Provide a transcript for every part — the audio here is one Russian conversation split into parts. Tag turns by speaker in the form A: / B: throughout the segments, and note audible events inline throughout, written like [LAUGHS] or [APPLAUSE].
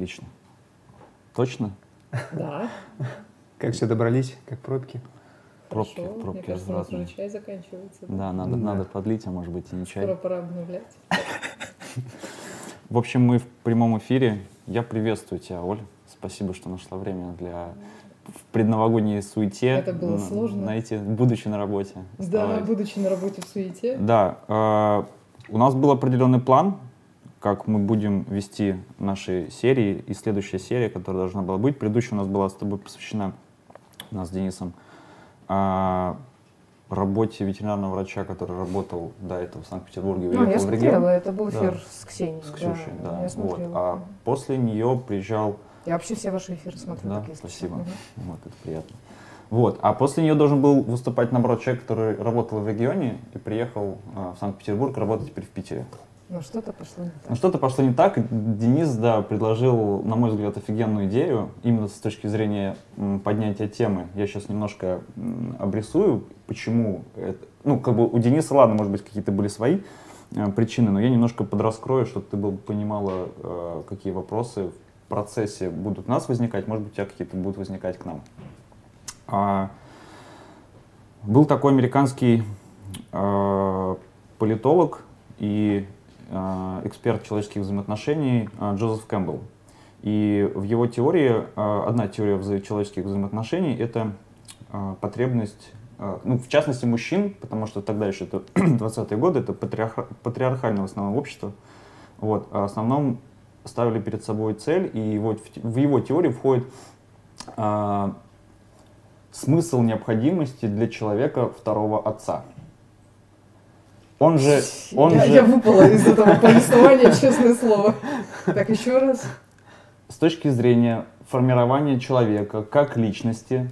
A: Отлично. Точно?
B: Да.
C: Как все добрались, как пробки?
A: Пробки,
B: Хорошо. Мне
A: пробки
B: кажется, нас
A: развратные.
B: уже чай заканчивается.
A: Да, надо,
C: Да.
A: надо подлить, а может быть и не чай.
B: Скоро пора обновлять.
A: В общем, мы в прямом эфире. Я приветствую тебя, Оль. Спасибо, что нашла время для в предновогодней суете.
B: Это было сложно.
A: Найти, будучи на работе.
B: Да,
A: оставаясь.
B: будучи на работе в суете.
A: Да, э, у нас был определенный план, как мы будем вести наши серии. И следующая серия, которая должна была быть, предыдущая у нас была с тобой посвящена, у нас с Денисом, а, работе ветеринарного врача, который работал до этого в Санкт-Петербурге,
D: Ну, я смотрела, это был
A: Да.
D: эфир с Ксенией.
A: С Ксюшей, да.
D: Я
A: вот.
D: смотрела.
A: А после нее приезжал
D: Я вообще все ваши эфиры смотрю.
A: Да,
D: так, если
A: спасибо.
D: Мгм.
A: Вот, это приятно. Вот, а после нее должен был выступать, наоборот, человек, который работал в регионе и приехал а, в Санкт-Петербург работать теперь в Питере.
D: Ну, что-то пошло не так.
A: что-то пошло не так. Денис, да, предложил, на мой взгляд, офигенную идею, именно с точки зрения поднятия темы. Я сейчас немножко обрисую, почему это... Ну, как бы у Дениса, ладно, может быть, какие-то были свои э, причины, но я немножко подраскрою, чтобы ты бы понимала, э, какие вопросы в процессе будут у нас возникать, может быть, у тебя какие-то будут возникать к нам. А, был такой американский э, политолог и эксперт человеческих взаимоотношений э, Джозеф Кэмпбелл. И в его теории, э, одна теория человеческих взаимоотношений — это э, потребность, э, ну, в частности, мужчин, потому что тогда еще это [CLEARS THROAT] 20-е годы, это патриарха- патриархальное в основном общество, вот, а в основном ставили перед собой цель, и вот в, его теорию входит смысл необходимости для человека второго отца. Он же, он
B: я,
A: же
B: я выпала из этого повествования, честное слово. Так, еще раз.
A: с точки зрения формирования человека как личности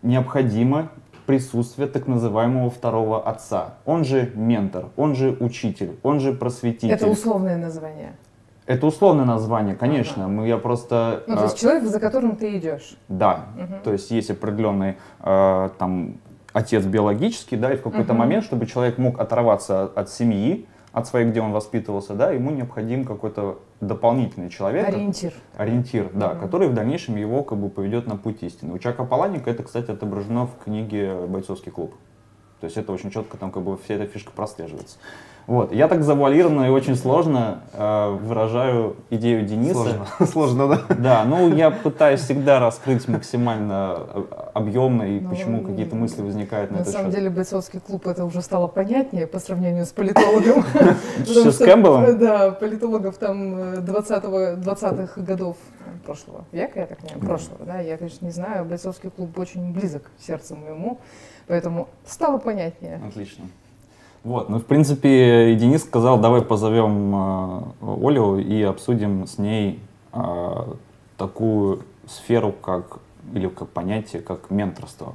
A: необходимо присутствие так называемого второго отца. Он же ментор, он же учитель, он же просветитель.
D: Это условное название.
A: Это условное название, конечно. Мы, я просто...
D: Ну, то
A: а,
D: есть человек, за которым ты идешь.
A: Да,
D: Мгм.
A: то есть есть определенный э, там отец биологический, да, и в какой-то
D: Мгм.
A: момент, чтобы человек мог оторваться от, от семьи, от своей, где он воспитывался, да, ему необходим какой-то дополнительный человек,
D: Ориентир.
A: ориентир, да,
D: Мгм.
A: который в дальнейшем его как бы поведет на путь истины. У Чака Паланика это, кстати, отображено в книге «Бойцовский клуб». То есть это очень четко, там как бы вся эта фишка прослеживается. Вот. Я так завуалированно и очень сложно э, выражаю идею Дениса.
C: Сложно. [LAUGHS] Сложно, да?
A: Да, ну я пытаюсь всегда раскрыть максимально э, объемно и
D: Ну,
A: почему какие-то мысли возникают на,
D: На
A: этот
D: самом
A: счет.
D: деле бойцовский клуб это уже стало понятнее по сравнению с политологом. [LAUGHS] [LAUGHS]
A: С Кэмпбеллом?
D: Да, политологов там э, 20-го 20-х годов э, прошлого века, я так понимаю, прошлого, да, я, конечно, не знаю, бойцовский клуб очень близок сердцу моему, поэтому стало понятнее.
A: Отлично. Вот, ну в принципе и Денис сказал, давай позовем э, Олю и обсудим с ней э, такую сферу, как или как понятие, как менторство.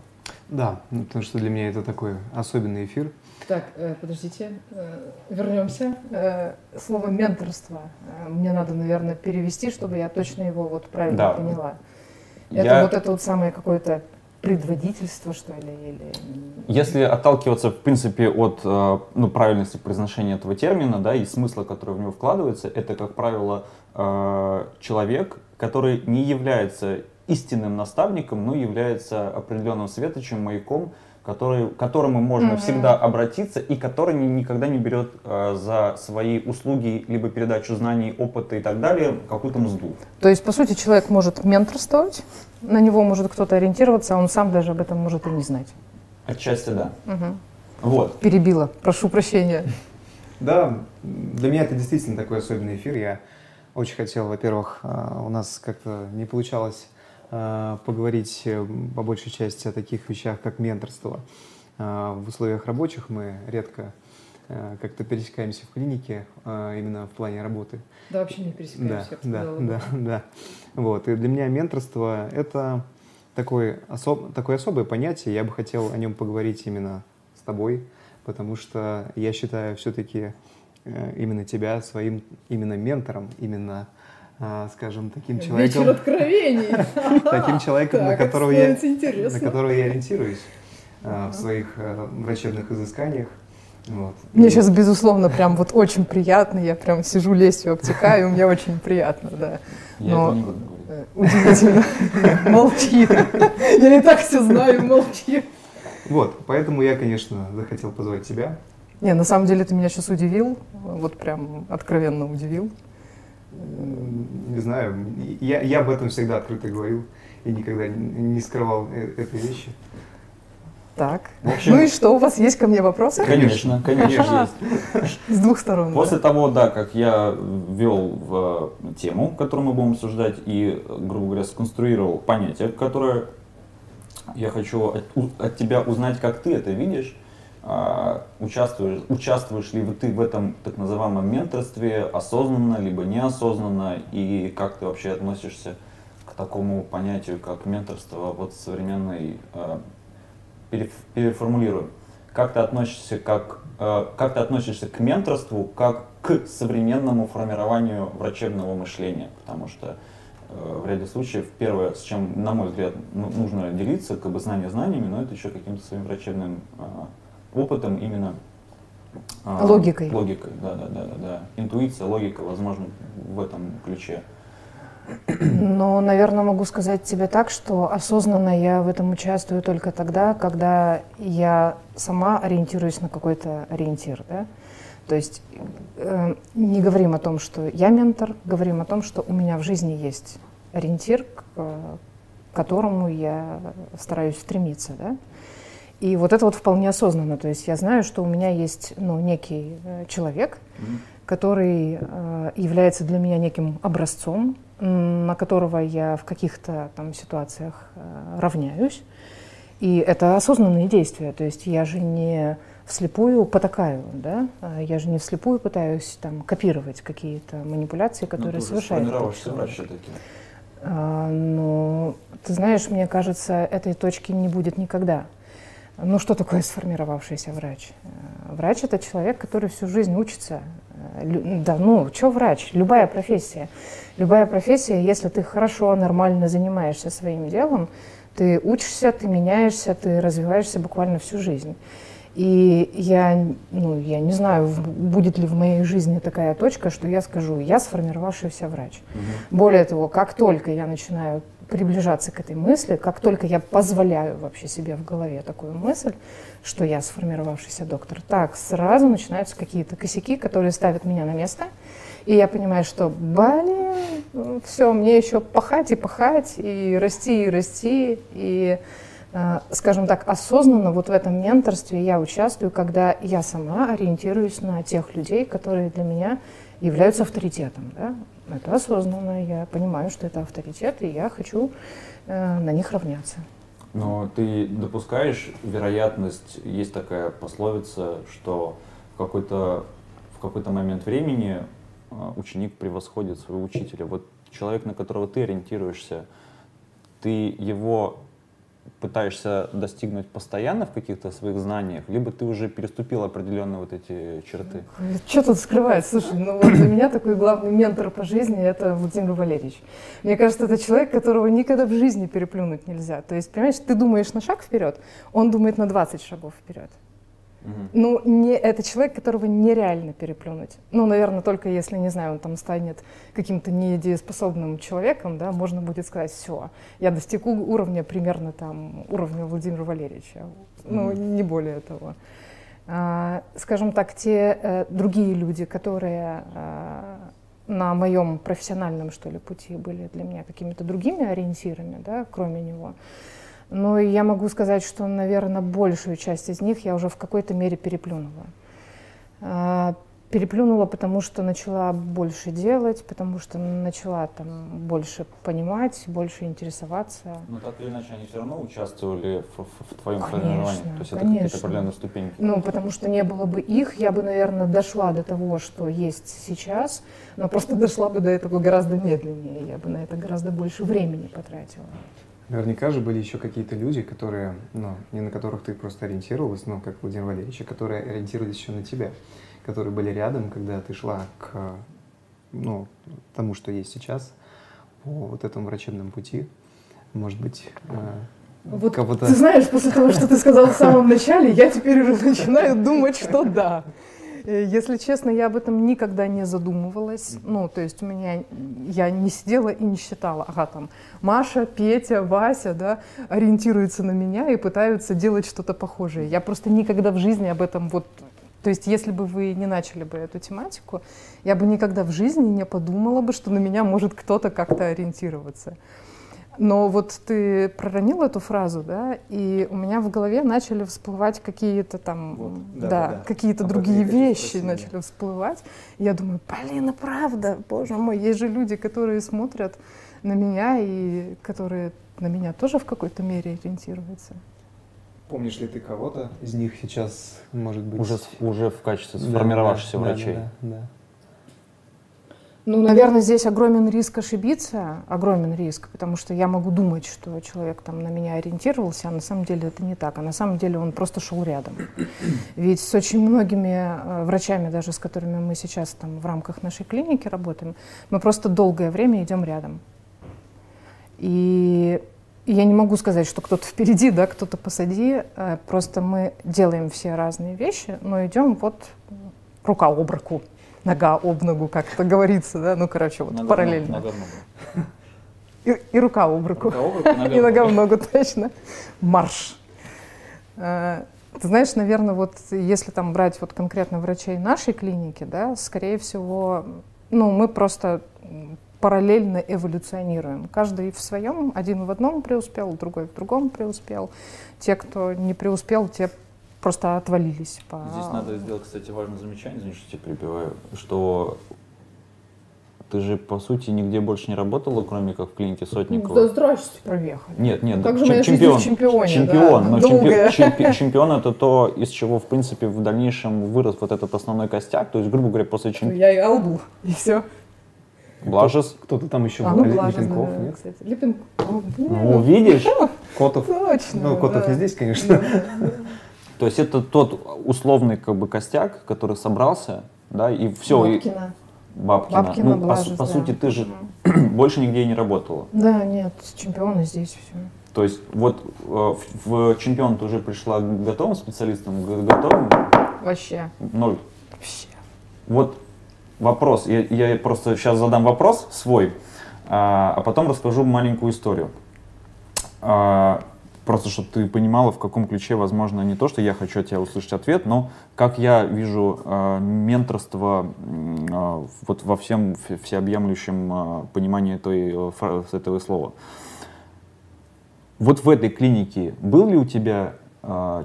C: Да, ну, потому что для меня это такой особенный эфир.
B: Так, э, подождите, э, вернемся.
D: Э, Слово менторство э, мне надо, наверное, перевести, чтобы я точно его вот правильно
A: Да.
D: поняла. Это
A: Я-
D: вот это вот самое какое-то предводительство, что ли, или...
A: Если отталкиваться, в принципе, от э, ну, правильности произношения этого термина, да, и смысла, который в него вкладывается, это, как правило, э, человек, который не является истинным наставником, но является определенным светочем, маяком, который, к которому можно
D: Мгм.
A: всегда обратиться и который ни- никогда не берет э, за свои услуги, либо передачу знаний, опыта и так далее какую-то мзду.
D: То есть, по сути, человек может менторствовать, на него может кто-то ориентироваться, а он сам даже об этом может и не знать.
A: Отчасти да.
D: Мгм.
A: Вот.
D: Перебила, прошу прощения.
C: Да, для меня это действительно такой особенный эфир. Я очень хотел, во-первых, а, у нас как-то не получалось поговорить э, по большей части о таких вещах, как менторство. А, В условиях рабочих мы редко э, как-то пересекаемся в клинике именно в плане работы.
B: Да, вообще не
C: Да,
B: пересекаемся.
C: да,
B: сказала.
C: да, [LAUGHS] да. Вот. И для меня менторство — это такой особ... такое особое понятие. Я бы хотел о нем поговорить именно с тобой, потому что я считаю все-таки именно тебя своим именно ментором, именно, скажем, таким
B: Вечер
C: человеком,
B: откровений. [LAUGHS]
C: таким человеком, на которого я я ориентируюсь а, в своих а, врачебных изысканиях. Вот.
D: Мне
C: И-
D: сейчас, безусловно, прям вот очень приятно. Я прям сижу, лестью обтекаю, мне очень приятно, да.
A: Я
D: Но-
A: не говорить.
D: Э, Удивительно. [LAUGHS] Молчи. Я и так все знаю, молчи.
C: Вот, поэтому я, конечно, захотел позвать тебя.
D: Не, на самом деле ты меня сейчас удивил, вот прям откровенно удивил.
C: Не знаю, я, я об этом всегда открыто говорил и никогда не скрывал э- этой вещи.
D: Так.
A: В общем,
D: Ну и что, у вас есть ко мне вопросы?
A: Конечно, конечно есть.
D: С двух сторон. да.
A: После того, да, как я ввел в э, тему, которую мы будем обсуждать, и, грубо говоря, сконструировал понятие, которое я хочу от, у- от тебя узнать, как ты это видишь, участвуешь, участвуешь ли ты в этом так называемом менторстве осознанно, либо неосознанно, и как ты вообще относишься к такому понятию, как менторство вот современной переф- переформулирую. Как ты относишься как, э, как ты относишься к менторству как к современному формированию врачебного мышления? Потому что в ряде случаев первое, с чем, на мой взгляд, ну- нужно делиться, как бы знание знаниями, но это еще каким-то своим врачебным опытом именно. э,
D: Логикой.
A: Логикой, да, да, да, да, да. Интуиция, логика, возможно, в этом ключе.
D: Но, наверное, могу сказать тебе так, что осознанно я в этом участвую только тогда, когда я сама ориентируюсь на какой-то ориентир. Да? То есть э, не говорим о том, что я ментор, говорим о том, что у меня в жизни есть ориентир, к э, которому я стараюсь стремиться. Да? И вот это вот вполне осознанно. То есть я знаю, что у меня есть ну, некий э, человек, который э, является для меня неким образцом, на которого я в каких-то там ситуациях э, равняюсь. И это осознанные действия. То есть я же не вслепую потакаю, да? А Я же не вслепую пытаюсь там копировать какие-то манипуляции, которые
A: ну, ты уже
D: совершает этот человек.
A: все-таки.
D: А, ну, ты знаешь, мне кажется, этой точки не будет никогда. Ну, что такое сформировавшийся врач? Э, Врач – это человек, который всю жизнь учится. Э, Да, ну, что врач? Любая профессия. Любая профессия, если ты хорошо, нормально занимаешься своим делом, ты учишься, ты меняешься, ты развиваешься буквально всю жизнь. И я, ну, я не знаю, будет ли в моей жизни такая точка, что я скажу, я сформировавшийся врач. Более того, как только я начинаю приближаться к этой мысли, как только я позволяю вообще себе в голове такую мысль, что я сформировавшийся доктор, так сразу начинаются какие-то косяки, которые ставят меня на место, и я понимаю, что, блин, все, мне еще пахать и пахать, и расти, и расти, и, э, скажем так, осознанно вот в этом менторстве я участвую, когда я сама ориентируюсь на тех людей, которые для меня являются авторитетом. Да? Это осознанно, я понимаю, что это авторитет, и я хочу э, на них равняться.
A: Но ты допускаешь вероятность, есть такая пословица, что в какой-то, в какой-то момент времени а, ученик превосходит своего учителя. Вот человек, на которого ты ориентируешься, ты его пытаешься достигнуть постоянно в каких-то своих знаниях, либо ты уже переступил определенные вот эти черты.
D: Что тут скрывать? Слушай, ну вот для меня такой главный ментор по жизни – это Владимир Валерьевич. Мне кажется, это человек, которого никогда в жизни переплюнуть нельзя. То есть, понимаешь, ты думаешь на шаг вперед, он думает на 20 шагов вперед. Ну, не, это человек, которого нереально переплюнуть. Ну, наверное, только если, не знаю, он там станет каким-то недееспособным человеком, да, можно будет сказать, все, я достиг уровня примерно там, уровня Владимира Валерьевича. Ну,
A: Мгм.
D: не более того. А, скажем так, те э, другие люди, которые а, на моем профессиональном, что ли, пути были для меня какими-то другими ориентирами, да, кроме него, но я могу сказать, что, наверное, большую часть из них я уже в какой-то мере переплюнула. А, Переплюнула, потому что начала больше делать, потому что начала там больше понимать, больше интересоваться.
A: Но так или иначе они все равно участвовали в, в- в твоем
D: Конечно,
A: формировании. То есть это какие-то определенные ступеньки.
D: Ну, потому что не было бы их, я бы, наверное, дошла до того, что есть сейчас, но просто [LAUGHS] дошла бы до этого гораздо медленнее, я бы на это гораздо больше времени потратила.
C: Наверняка же были еще какие-то люди, которые, ну, не на которых ты просто ориентировалась, но как Владимир Валерьевич, а которые ориентировались еще на тебя, которые были рядом, когда ты шла к ну, тому, что есть сейчас, по вот этому врачебному пути. Может быть, э,
B: Вот.
D: Ты знаешь, после того, что ты сказал в самом начале, я теперь уже начинаю думать, что да. Э, Если честно, я об этом никогда не задумывалась. Ну, то есть у меня, я не сидела и не считала, ага, там, Маша, Петя, Вася, да, ориентируются на меня и пытаются делать что-то похожее. Я просто никогда в жизни об этом вот... То есть если бы вы не начали бы эту тематику, я бы никогда в жизни не подумала бы, что на меня может кто-то как-то ориентироваться. Но вот ты проронил эту фразу, да, и у меня в голове начали всплывать какие-то там,
C: Вот,
D: да,
C: да, да, да.
D: какие-то
C: Об
D: другие вещи
C: да.
D: начали всплывать. И я думаю, блин, и правда, боже мой, есть же люди, которые смотрят на меня и которые на меня тоже в какой-то мере ориентируются.
C: Помнишь ли ты кого-то из них сейчас, может быть?
A: Уже, уже в качестве
C: Да,
A: сформировавшихся
C: да,
A: врачей.
C: Да, да, да.
D: Ну, наверное, здесь огромен риск ошибиться, огромен риск, потому что я могу думать, что человек там на меня ориентировался, а на самом деле это не так, а на самом деле он просто шел рядом. [COUGHS] Ведь с очень многими э, врачами, даже с которыми мы сейчас там в рамках нашей клиники работаем, мы просто долгое время идем рядом. И я не могу сказать, что кто-то впереди, да, кто-то позади, э, просто мы делаем все разные вещи, но идем вот рука об руку нога об ногу, как это говорится, да, ну, короче, вот
A: Нога
D: параллельно.
A: нога.
D: И, и рука об руку.
A: Рука об руку, нога
D: И нога в
A: ногу. [LAUGHS]
D: точно. Марш. Э, Ты знаешь, наверное, вот если там брать вот конкретно врачей нашей клиники, да, скорее всего, ну, мы просто параллельно эволюционируем. Каждый в своем, один в одном преуспел, другой в другом преуспел. Те, кто не преуспел, те просто отвалились. По...
A: Здесь надо сделать, кстати, важное замечание, что тебя перебиваю, что ты же, по сути, нигде больше не работала, кроме как в клинике Сотникова.
B: Да здрасте.
D: Проехали.
A: Нет, нет,
B: Как
A: да,
B: же
A: чем-
B: моя жизнь
A: чемпион.
B: в чемпионе,
A: Чемпион,
B: да,
A: но
B: долгая.
A: чемпи- чемпи- чемпион это то, из чего, в принципе, в дальнейшем вырос вот этот основной костяк. То есть, грубо говоря, после
B: Ну,
A: чемпиона...
B: Я и Албу.
D: И все.
A: Блажес.
C: Кто-то там еще
D: А,
C: был,
D: ну, Блажес,
C: Липенков,
D: да,
C: нет?
D: кстати.
B: Липенков.
A: Ну, видишь?
C: Котов.
D: Точно.
C: Ну, Котов
D: да.
C: не здесь, конечно.
A: То есть это тот условный как бы костяк, который собрался, да, и все.
B: Бабкина.
A: Бабкина.
D: Бабкина,
A: ну, по,
D: Блажес,
A: по
D: да.
A: сути, ты же [CLEARS THROAT] больше нигде и не работала.
D: Да, нет, чемпионы здесь все.
A: То есть вот э, в, в чемпион ты уже пришла готовым специалистом, готовым,
D: Вообще.
A: ноль.
D: Вообще.
A: Вот вопрос, я, я просто сейчас задам вопрос свой, а, а потом расскажу маленькую историю. А, просто, чтобы ты понимала, в каком ключе, возможно, не то, что я хочу от тебя услышать ответ, но как я вижу а, менторство а, вот во всем всеобъемлющем а, понимании этой, э, этого слова. Вот в этой клинике был ли у тебя э,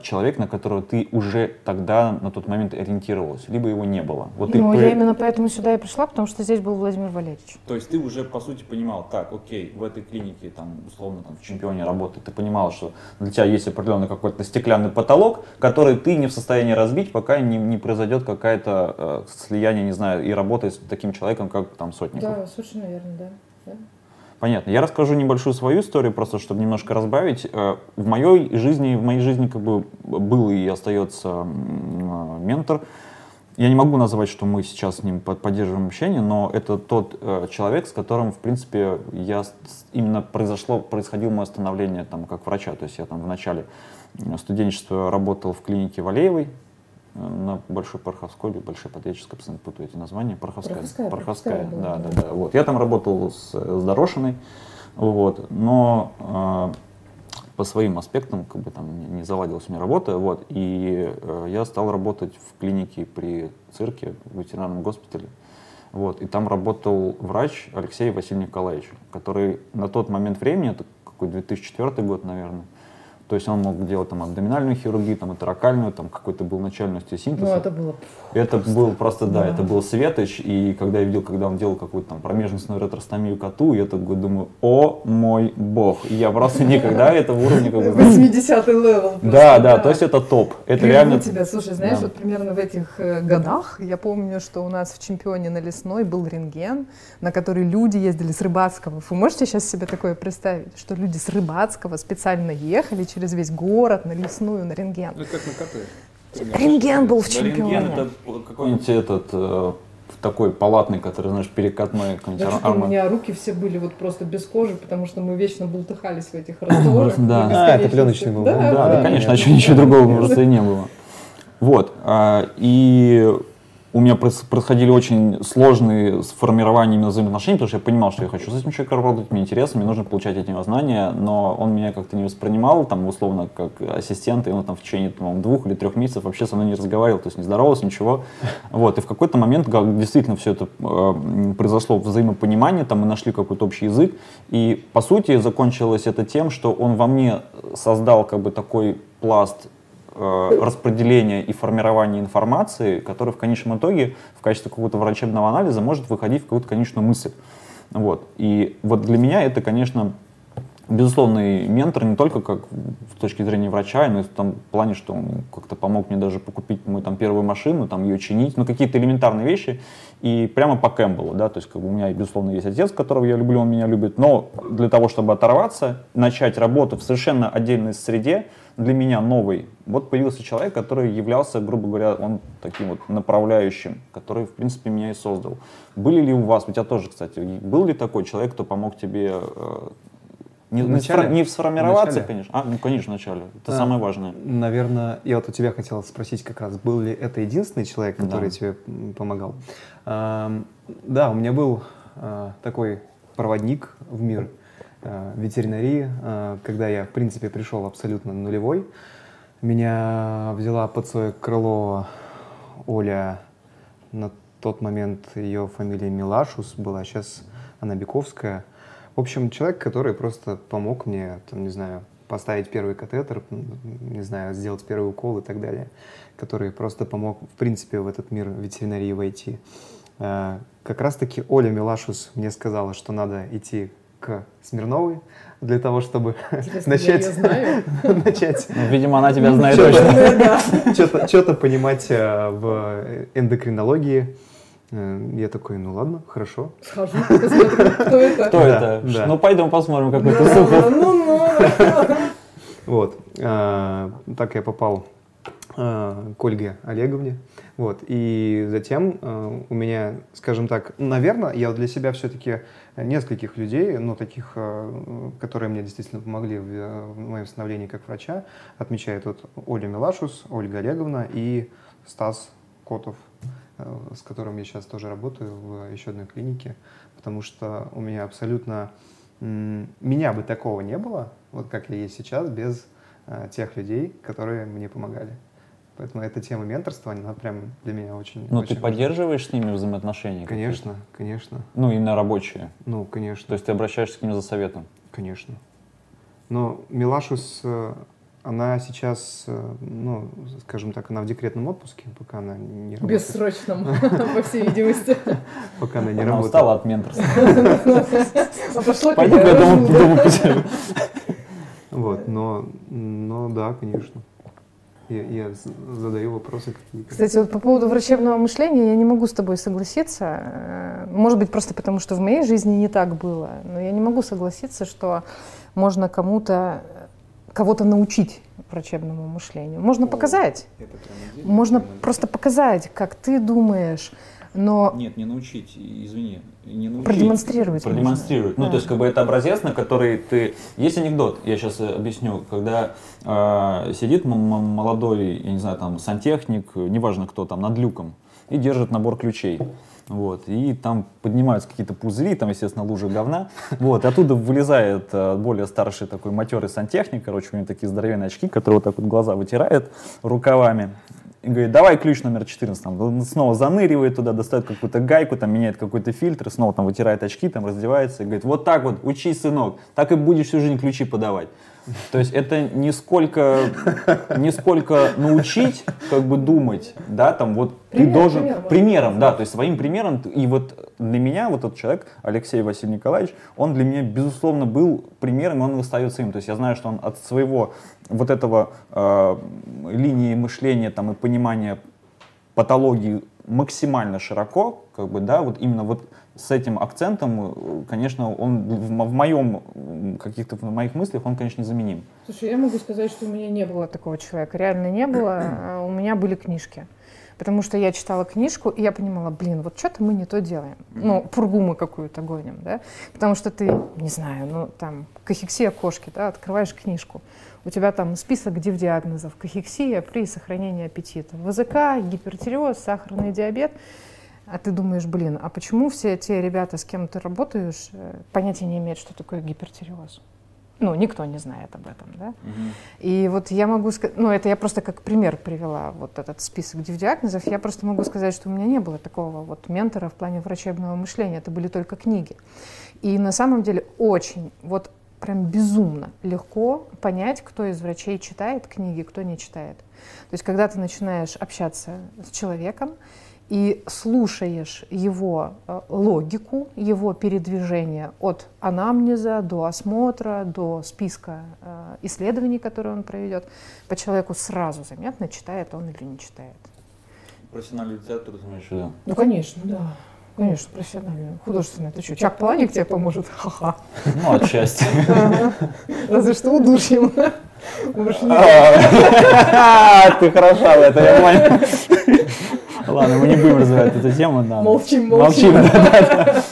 A: человек, на которого ты уже тогда, на тот момент ориентировалась, либо его не было? Вот ты
D: ну,
A: при-
D: я именно поэтому сюда и пришла, потому что здесь был Владимир Валерьевич.
A: То есть ты уже, по сути, понимал, так, окей, в этой клинике, там, условно, там, в чемпионе работы, ты понимал, что для тебя есть определенный какой-то стеклянный потолок, который ты не в состоянии разбить, пока не, не произойдет какое-то э, слияние, не знаю, и работа с таким человеком, как там Сотников.
B: Да, совершенно верно, да. да.
A: Понятно. Я расскажу небольшую свою историю, просто чтобы немножко разбавить. Э, В моей жизни, в моей жизни как бы был и остается э, ментор. Я не могу назвать, что мы сейчас с ним под- поддерживаем общение, но это тот э, человек, с которым, в принципе, я именно произошло, происходило мое становление там как врача. То есть я там в начале студенчества работал в клинике Валеевой на Большой Порховской или Большой Подвеческой, постоянно путаю эти названия. Порховская.
B: Порховская,
A: Порховская,
B: Порховская
A: да, да,
B: да.
A: да. Вот. Я там работал с, с Дорошиной, вот, но э, по своим аспектам как бы там не, заладилась у меня работа, вот, и э, я стал работать в клинике при цирке, в ветеринарном госпитале, вот, и там работал врач Алексей Василий Николаевич, который на тот момент времени, это какой 2004 год, наверное, то есть он мог делать там абдоминальную хирургию, там торакальную, там какой-то был начальный
B: Ну,
A: остеосинтез.
B: это было...
A: Это был просто, да,
B: Да.
A: это был Светоч, и когда я видел, когда он делал какую-то там промежностную уретростомию коту, я такой думаю, о мой бог, И я просто никогда этого уровня как бы... [LAUGHS]
B: 80-й level.
A: Да, да, то есть это топ, это реально...
D: тебя, слушай, знаешь, вот примерно в этих э, годах я помню, что у нас в чемпионе на лесной был рентген, на который люди ездили с Рыбацкого. Вы можете сейчас себе такое представить, что люди с Рыбацкого специально ехали через весь город на лесную на рентген?
C: Ну, как на коты.
D: Рентген был в
A: Да, рентген
D: чемпионе.
A: это какой-нибудь этот, э, такой палатный, который, знаешь, перекатной какой-нибудь
B: Значит, у меня руки все были вот просто без кожи, потому что мы вечно бултыхались в этих растворах.
A: Да.
C: А, это пленочный был,
B: Да,
C: да?
A: Да, да,
C: Да,
A: конечно, а ничего другого просто и не было. Вот. а, И у меня происходили очень сложные формирования именно взаимоотношений, потому что я понимал, что я хочу с этим человеком работать, мне интересно, мне нужно получать от него знания, но он меня как-то не воспринимал, там, условно, как ассистент, и он там в течение, по-моему, двух или трех месяцев вообще со мной не разговаривал, то есть не здоровался, ничего. [LAUGHS] Вот, и в какой-то момент как, действительно все это э, произошло взаимопонимание, там мы нашли какой-то общий язык, и по сути закончилось это тем, что он во мне создал как бы такой пласт распределения и формирования информации, который в конечном итоге в качестве какого-то врачебного анализа может выходить в какую-то конечную мысль. Вот. И вот для меня это, конечно, безусловный ментор не только как с точки зрения врача, но и в том плане, что он как-то помог мне даже покупить мою там первую машину, там ее чинить, ну какие-то элементарные вещи. И прямо по Кэмпбеллу, да, то есть как бы у меня, безусловно, есть отец, которого я люблю, он меня любит, но для того, чтобы оторваться, начать работу в совершенно отдельной среде, для меня новый, вот появился человек, который являлся, грубо говоря, он таким вот направляющим, который, в принципе, меня и создал. Были ли у вас, у тебя тоже, кстати, был ли такой человек, кто помог тебе э, не, не сформироваться,
C: В начале?
A: конечно. А, ну, конечно, в начале. Это
C: А,
A: самое важное.
C: Наверное, я вот у тебя хотел спросить как раз, был ли это единственный человек, который
A: Да.
C: тебе помогал? Ам, Да, у меня был а, такой проводник в мир а, ветеринарии, а, когда я, в принципе, пришел абсолютно нулевой. Меня взяла под свое крыло Оля, на тот момент ее фамилия Милашус была, сейчас она Биковская. В общем, человек, который просто помог мне, там, не знаю, поставить первый катетер, не знаю, сделать первый укол и так далее, который просто помог, в принципе, в этот мир ветеринарии войти. А, Как раз-таки Оля Милашус мне сказала, что надо идти к Смирновой для того, чтобы
B: Интересно, [LAUGHS] я
C: начать, [LAUGHS] начать
A: Ну, видимо, она тебя знает
C: Чё-то-
A: точно. [LAUGHS]
C: что-то, что-то понимать э, в эндокринологии. Э, Я такой, ну ладно, хорошо.
B: Схожу, посмотрю, кто это.
A: Кто это? Ну, пойдем посмотрим, какой ты супер.
B: Ну, ну.
C: Вот. А, Так я попал к Ольге Олеговне. Вот. И затем у меня, скажем так, наверное, я для себя все-таки нескольких людей, ну, таких, а, которые мне действительно помогли в, э, в моем становлении как врача, отмечает вот Оля Милашус, Ольга Олеговна и Стас Котов, э, с которым я сейчас тоже работаю в еще одной клинике, потому что у меня абсолютно... Меня бы такого не было, вот как я есть сейчас, без э, тех людей, которые мне помогали. Поэтому эта тема менторства, она прям для меня очень
A: Ну,
C: очень
A: ты
C: важна.
A: поддерживаешь с ними взаимоотношения? какие-то?
C: Конечно, конечно.
A: Ну, именно рабочие.
C: Ну,
A: То
C: конечно,
A: есть ты обращаешься к ним за советом?
C: конечно. Но Милашус, э, она сейчас, э, ну, скажем так, она в декретном отпуске, пока она не работает.
B: Бессрочном, [LAUGHS] по всей видимости.
C: Пока она не
A: Она
C: работает.
A: устала от менторства. [LAUGHS]
B: Пошла
A: Пойду дома посижу.
C: Вот, но, но да, конечно. Я, я задаю вопросы какие-то.
D: Кстати, вот по поводу врачебного мышления я не могу с тобой согласиться. Э, Может быть, просто потому, что в моей жизни не так было. Но я не могу согласиться, что можно кому-то, э, кого-то научить врачебному мышлению. Можно показать. Можно просто показать, как ты думаешь, но
A: Нет, не научить, извини, не научить.
D: продемонстрировать.
A: Продемонстрировать. Ну,
D: Да.
A: то есть, как бы это образец, на который ты... Есть анекдот, я сейчас объясню, когда э, сидит м- м- молодой, я не знаю, там, сантехник, э, неважно кто там, над люком, и держит набор ключей. Вот, и там поднимаются какие-то пузыри, там, естественно, лужи говна. Вот, и оттуда вылезает э, более старший такой матерый сантехник, короче, у него такие здоровенные очки, которые вот так вот глаза вытирает рукавами. И говорит, давай ключ номер 14. Там, он снова заныривает туда, достает какую-то гайку, там меняет какой-то фильтр, снова там вытирает очки, там раздевается и говорит, вот так вот, учись, сынок, так и будешь всю жизнь ключи подавать. То есть это не сколько, не сколько научить, как бы думать, да, там вот ты
B: Пример,
A: должен
B: пример,
A: примером, да, то есть своим примером. И вот для меня вот этот человек, Алексей Василий Николаевич, он для меня, безусловно, был примером, и он остается им. То есть я знаю, что он от своего вот этого э, линии мышления там, и понимания патологии максимально широко, как бы, да, вот именно вот с этим акцентом, э, конечно, он в, в моем, каких-то в моих мыслях, он, конечно, незаменим.
B: Слушай, я могу сказать, что у меня не было.
D: такого человека, реально не было. [CLEARS THROAT] А У меня были книжки. Потому что я читала книжку, и я понимала, блин, вот что-то мы не то делаем. Ну, пургу мы какую-то гоним, да? Потому что ты, не знаю, ну, там, кахексия кошки, да, открываешь книжку. У тебя там список див-диагнозов. Кахексия при сохранении аппетита. ВЗК, гипертиреоз, сахарный диабет. А ты думаешь, блин, а почему все те ребята, с кем ты работаешь, э, понятия не имеют, что такое гипертиреоз? Ну, никто не знает об этом, да? И вот я могу сказать, ну, это я просто как пример привела, вот этот список диагнозов, я просто могу сказать, что у меня не было такого вот ментора в плане врачебного мышления, это были только книги. И на самом деле очень, вот прям безумно легко понять, кто из врачей читает книги, кто не читает. То есть, когда ты начинаешь общаться с человеком, и слушаешь его э, логику, его передвижение от анамнеза до осмотра, до списка э, исследований, которые он проведет, по человеку сразу заметно, читает он или не читает.
A: Профессиональную литературу, знаешь, да?
D: Ну, конечно, да. Конечно, профессиональную. Художественную. Это что, Чак Паланик тебе поможет? Ха-ха.
A: Ну, отчасти.
D: Разве что удушьем.
A: А, ты хороша в этом, я понял. Ладно, мы не будем развивать эту тему. Да.
B: Молчим, молчим.
A: Молчим, да, да, да.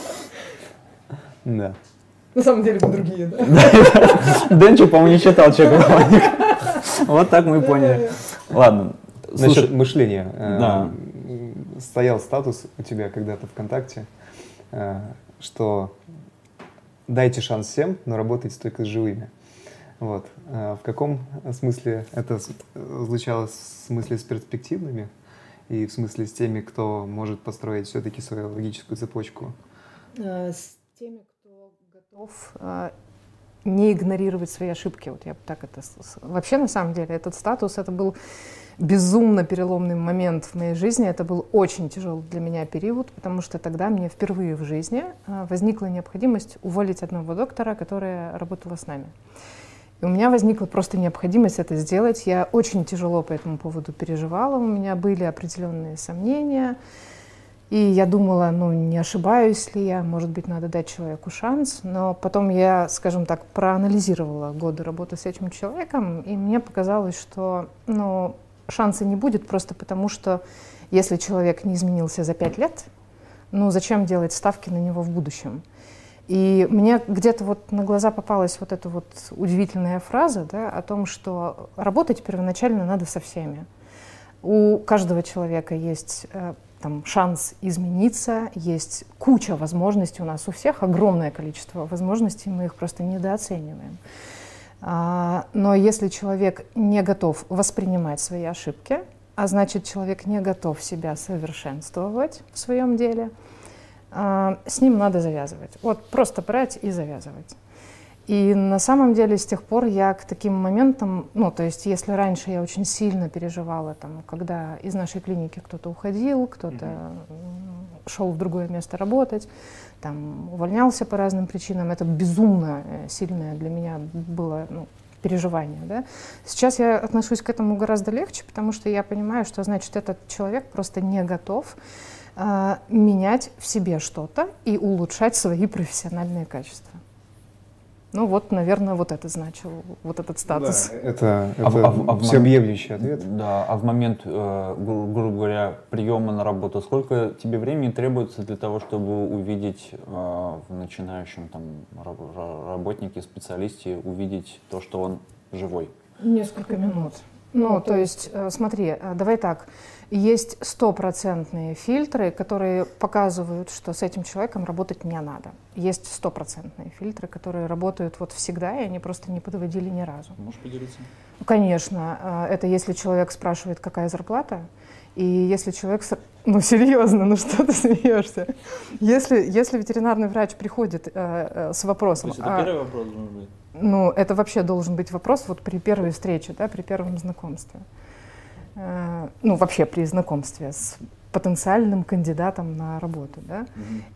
C: Да.
B: На самом деле мы другие, да?
A: Денчик, по-моему, не читал Чекова. Вот так мы и поняли. Ладно.
C: Насчет
A: Слушай,
C: мышления. э,
A: Да.
C: Стоял статус у тебя когда-то ВКонтакте, э, что дайте шанс всем, но работайте только с живыми. Вот. Э, В каком смысле это звучало? В смысле с перспективными? И в смысле с теми, кто может построить все-таки свою логическую цепочку?
D: Э, С теми, кто готов э, не игнорировать свои ошибки. Вот я бы так это... Вообще, на самом деле, этот статус, это был безумно переломный момент в моей жизни. Это был очень тяжелый для меня период, потому что тогда мне впервые в жизни э, возникла необходимость уволить одного доктора, которая работала с нами. И у меня возникла просто необходимость это сделать. Я очень тяжело по этому поводу переживала. У меня были определенные сомнения. И я думала, ну, не ошибаюсь ли я, может быть, надо дать человеку шанс. Но потом я, скажем так, проанализировала годы работы с этим человеком, и мне показалось, что, ну, шанса не будет просто потому, что если человек не изменился за пять лет, ну, зачем делать ставки на него в будущем? И мне где-то вот на глаза попалась вот эта вот удивительная фраза да, о том, что работать первоначально надо со всеми. У каждого человека есть э, там, шанс измениться, есть куча возможностей у нас у всех, огромное количество возможностей, мы их просто недооцениваем. А, но если человек не готов воспринимать свои ошибки, а значит человек не готов себя совершенствовать в своем деле, с ним надо завязывать. Вот просто брать и завязывать. И на самом деле с тех пор я к таким моментам, ну, то есть если раньше я очень сильно переживала, там, когда из нашей клиники кто-то уходил, кто-то м, шел в другое место работать, там, увольнялся по разным причинам, это безумно э, сильное для меня было ну, переживание. Да? Сейчас я отношусь к этому гораздо легче, потому что я понимаю, что значит этот человек просто не готов а, менять в себе что-то и улучшать свои профессиональные качества. Ну вот, наверное, вот это значил, вот этот статус.
C: Да, это,
A: А
C: это
A: а а в
C: всеобъемлющий ответ.
A: Да, а в момент, э, гру- грубо говоря, приема на работу, сколько тебе времени требуется для того, чтобы увидеть э, в начинающем там раб- ра- работнике, специалисте, увидеть то, что он живой?
D: Несколько минут. Ну, то есть, э, смотри, э, давай так. Есть стопроцентные фильтры, которые показывают, что с этим человеком работать не надо. Есть стопроцентные фильтры, которые работают вот всегда, и они просто не подводили ни разу.
A: Можешь поделиться?
D: Ну, Конечно, э, это если человек спрашивает, какая зарплата, и если человек... Ну, серьезно, ну что ты смеешься? Если, если ветеринарный врач приходит э, э, с вопросом... а,
A: вопрос должен быть?
D: ну, это вообще должен быть вопрос вот при первой встрече, да, при первом знакомстве. Э, Ну, вообще при знакомстве с потенциальным кандидатом на работу, да.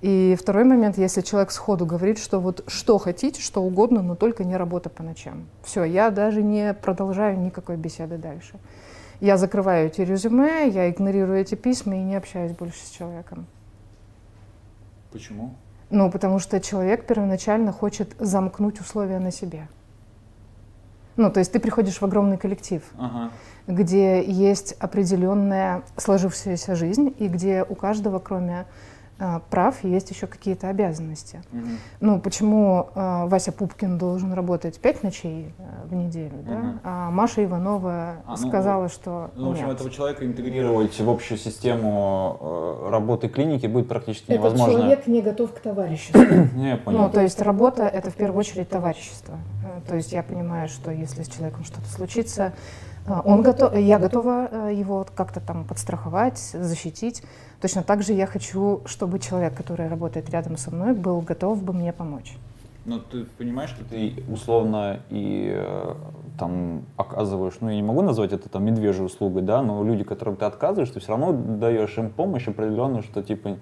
D: И второй момент, если человек сходу говорит, что вот что хотите, что угодно, но только не работа по ночам. Все, я даже не продолжаю никакой беседы дальше. Я закрываю эти резюме, я игнорирую эти письма и не общаюсь больше с человеком.
A: Почему?
D: Ну, потому что человек первоначально хочет замкнуть условия на себе. Ну, то есть ты приходишь в огромный коллектив,
A: Ага.
D: Где есть определенная сложившаяся жизнь, и где у каждого, кроме а, прав, есть еще какие-то обязанности.
A: Мгм.
D: Ну, почему а, Вася Пупкин должен работать пять ночей а, в неделю, да?
A: Мгм.
D: а Маша Иванова
A: А, ну,
D: сказала, что
A: Ну, в общем,
D: нет.
A: этого человека интегрировать в общую систему э, работы клиники будет практически
B: Этот
A: невозможно.
B: человек не готов к товариществу. [COUGHS]
A: Не, я
D: Ну,
A: понял.
D: то есть работа — это в первую очередь товарищество. Э, То есть я понимаю, что если с человеком что-то случится, э, он готов, я готова э, его как-то там подстраховать, защитить. Точно так же я хочу, чтобы человек, который работает рядом со мной, был готов бы мне помочь.
A: Но ты понимаешь, что ты условно и э, там оказываешь, ну я не могу назвать это там медвежьей услугой, да, но люди, которым ты отказываешь, ты все равно даешь им помощь определенную, что типа,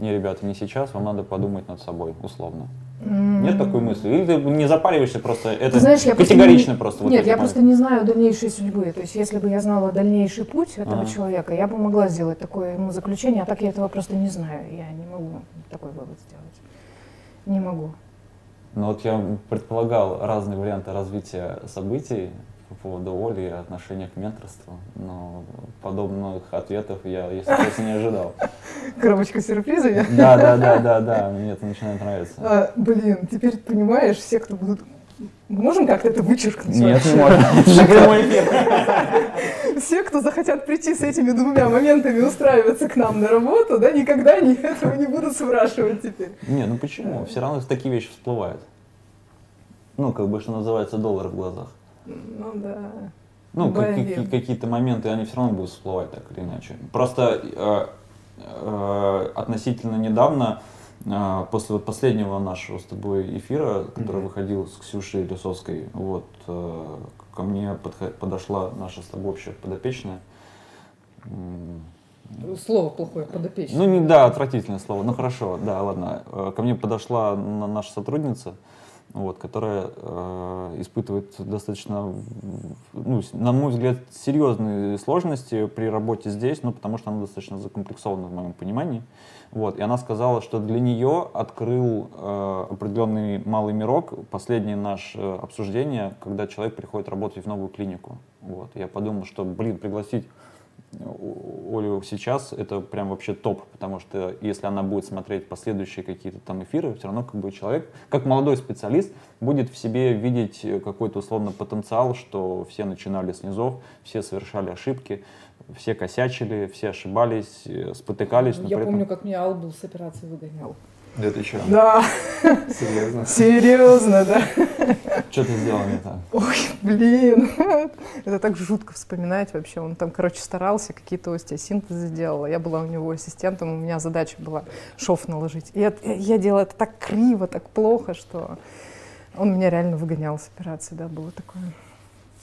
A: не, ребята, не сейчас, вам надо подумать над собой, условно. Нет такой мысли? Или ты не запариваешься просто, это
D: Ты знаешь, я просто
A: категорично
D: не-
A: просто. вот
D: Нет, я
A: моменты.
D: просто не знаю дальнейшей судьбы. То есть если бы я знала дальнейший путь этого
A: Ага.
D: человека, я бы могла сделать такое ему заключение, а так я этого просто не знаю. Я не могу такой вывод сделать. Не могу.
A: Ну вот я предполагал разные варианты развития событий по поводу Оли и отношения к менторству, но подобных ответов я, если честно, не ожидал.
D: Коробочка с сюрпризами.
A: Да, да, да, да, да, мне это начинает нравиться.
D: А, блин, теперь понимаешь, все, кто будут... Мы можем как-то это вычеркнуть?
A: Нет,
D: вообще?
A: не можно. Это же прямой эфир.
D: Все, кто захотят прийти с этими двумя моментами устраиваться к нам на работу, да, никогда они этого не будут спрашивать теперь.
A: Не, ну почему? Все равно такие вещи всплывают. Ну, как бы, что называется, доллар в глазах.
D: Ну да.
A: Ну, как- какие-то моменты, они все равно будут всплывать так или иначе. Просто э, э, относительно недавно, э, после вот последнего нашего с тобой эфира, который
C: Мгм.
A: выходил с Ксюшей Лисовской, вот, э, ко мне подхо- подошла наша с тобой общая подопечная.
B: Слово плохое, подопечный.
A: ну, не, да, отвратительное слово. Ну, хорошо, да, ладно. Э, Ко мне подошла на- наша сотрудница, вот, которая э, испытывает достаточно, ну, на мой взгляд, серьезные сложности при работе здесь, ну, потому что она достаточно закомплексована в моем понимании. Вот, и она сказала, что для нее открыл э, определенный малый мирок последнее наше обсуждение, когда человек приходит работать в новую клинику. Вот, я подумал, что, блин, пригласить Олю сейчас это прям вообще топ, потому что если она будет смотреть последующие какие-то там эфиры, все равно как бы человек, как молодой специалист, будет в себе видеть э, какой-то условно потенциал, что все начинали с низов, все совершали ошибки, все косячили, все ошибались, э, спотыкались. но
B: Я
A: при этом-
B: помню, как меня Албул с операции выгонял.
A: Да ты что?
D: Да,
C: Серьезно.
D: серьезно, да.
A: Что ты сделал не так?
D: Ой, блин. Это так жутко вспоминать вообще. Он там, короче, старался, какие-то остеосинтезы делал. Я была у него ассистентом, у меня задача была шов наложить. И это- я делала это так криво, так плохо, что он меня реально выгонял с операции, да, было такое.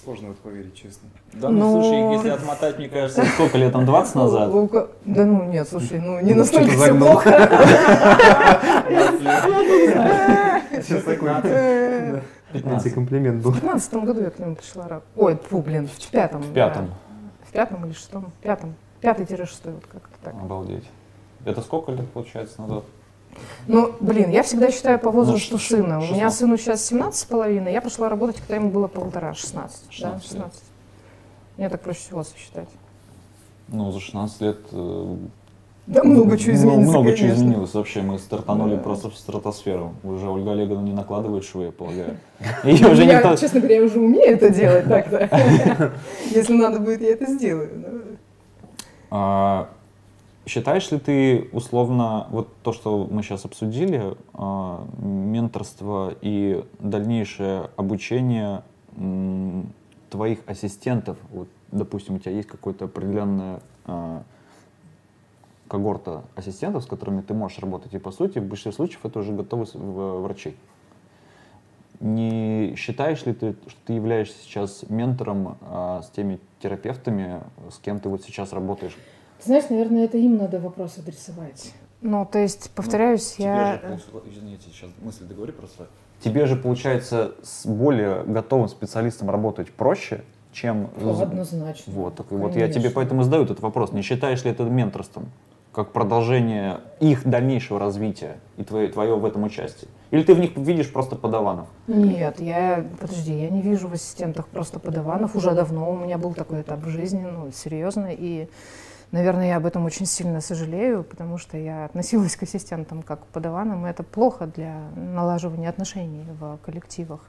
C: Сложно в это поверить, честно.
A: Да,
D: ну,
A: ну,
D: слушай,
A: слушай, если отмотать, мне кажется, [LAUGHS] сколько лет там, 20 назад?
D: Лука- Да ну нет, слушай, ну не
C: Ну,
D: настолько все плохо.
C: Сейчас такой
D: Э,
C: антикомплимент был.
D: В пятнадцатом году я к нему пришла. ра- Ой, фу, блин, в пятом.
A: В пятом.
D: В пятом или шестом? В пятом. Пятый-шестой, вот как-то так.
A: Обалдеть. Это сколько лет, получается, назад?
D: Ну, блин, я всегда считаю по возрасту
A: Ну,
D: сына. У меня
A: 16.
D: сыну сейчас 17 с половиной, я пошла работать, когда ему было полтора, 16. да,
A: 16 лет.
D: 16. Мне так проще всего сосчитать.
A: Ну, за 16 лет... э,
D: Да много чего
A: ну,
D: изменится,
A: Много чего
D: конечно.
A: изменилось. Вообще, мы стартанули
D: Да.
A: просто в стратосферу. Уже Ольга Олеговна не накладывает швы, я полагаю. [LAUGHS] [LAUGHS] Ее уже
D: я,
A: никто...
D: честно говоря, уже умею это делать [LAUGHS] так-то. Если надо будет, я это сделаю.
A: Считаешь ли ты условно, вот то, что мы сейчас обсудили, а, менторство и дальнейшее обучение твоих ассистентов, вот, допустим, у тебя есть какой-то определенная а, когорта ассистентов, с которыми ты можешь работать, и по сути в большинстве случаев это уже в- врачи. Не считаешь ли ты, что ты являешься сейчас ментором а, с теми терапевтами, с кем ты вот сейчас работаешь?
B: Ты знаешь, наверное, это им надо вопрос адресовать.
D: Ну, то есть, повторяюсь, я...
A: Тебе же, извините, сейчас мысль договори просто. Тебе же, получается, с более готовым специалистом работать проще, чем...
B: Ну, однозначно.
A: Вот, так и вот я тебе
B: Конечно.
A: поэтому задаю этот вопрос. Не считаешь ли это менторством? Как продолжение их дальнейшего развития и твое, твое в этом участие? Или ты в них видишь просто подаванов?
D: Нет, я, подожди, я не вижу в ассистентах просто подаванов. Уже давно у меня был такой этап в жизни, ну, серьезно. И, наверное, я об этом очень сильно сожалею, потому что я относилась к ассистентам как к подаванам, и это плохо для налаживания отношений в коллективах.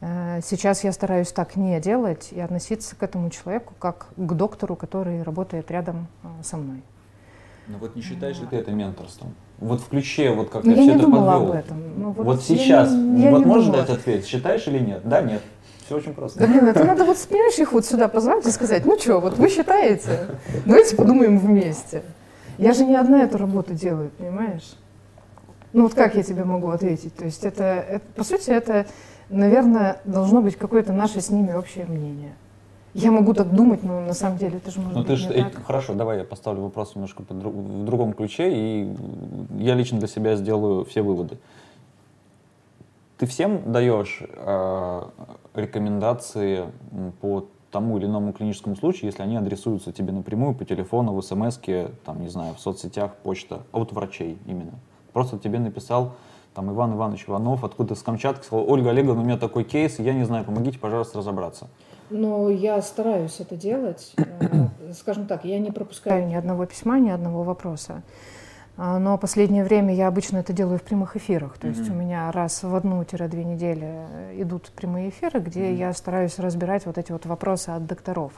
D: Э, сейчас я стараюсь так не делать и относиться к этому человеку как к доктору, который работает рядом э, со мной.
A: Ну вот не считаешь ли ты это менторством? Вот в ключе, вот как
D: Ну,
A: ты
D: я
A: все
D: не
A: это
D: думала
A: подвел.
D: об этом. Ну,
A: Вот,
D: я
A: сейчас,
D: не- я
A: вот можешь дать ответ, считаешь или нет? Да, нет. Все очень просто.
D: Да блин, это надо вот понимаешь, их вот сюда позвать и сказать, ну что, вот вы считаете, давайте подумаем вместе. Я же не одна эту работу делаю, понимаешь? Ну вот как я тебе могу ответить? То есть это, это по сути, это, наверное, должно быть какое-то наше с ними общее мнение. Я могу так думать, но на самом деле это же может
A: Ну
D: быть
A: ты же,
D: не
A: э,
D: так.
A: хорошо, давай я поставлю вопрос немножко по дру- в другом ключе, и я лично для себя сделаю все выводы. Ты всем даешь э, рекомендации по тому или иному клиническому случаю, если они адресуются тебе напрямую по телефону, в смс там, не знаю, в соцсетях, почта, от врачей именно. Просто тебе написал там Иван Иванович Иванов, откуда с Камчатки, сказал, Ольга Олеговна, у меня такой кейс, я не знаю, помогите, пожалуйста, разобраться.
B: Но я стараюсь это делать. Э, Скажем так, я не пропускаю
D: ни одного письма, ни одного вопроса. А, Но последнее время я обычно это делаю в прямых эфирах. То есть
A: Мгм.
D: у меня раз в одну-две недели э, идут прямые эфиры, где
A: Мгм.
D: я стараюсь разбирать вот эти вот вопросы от докторов.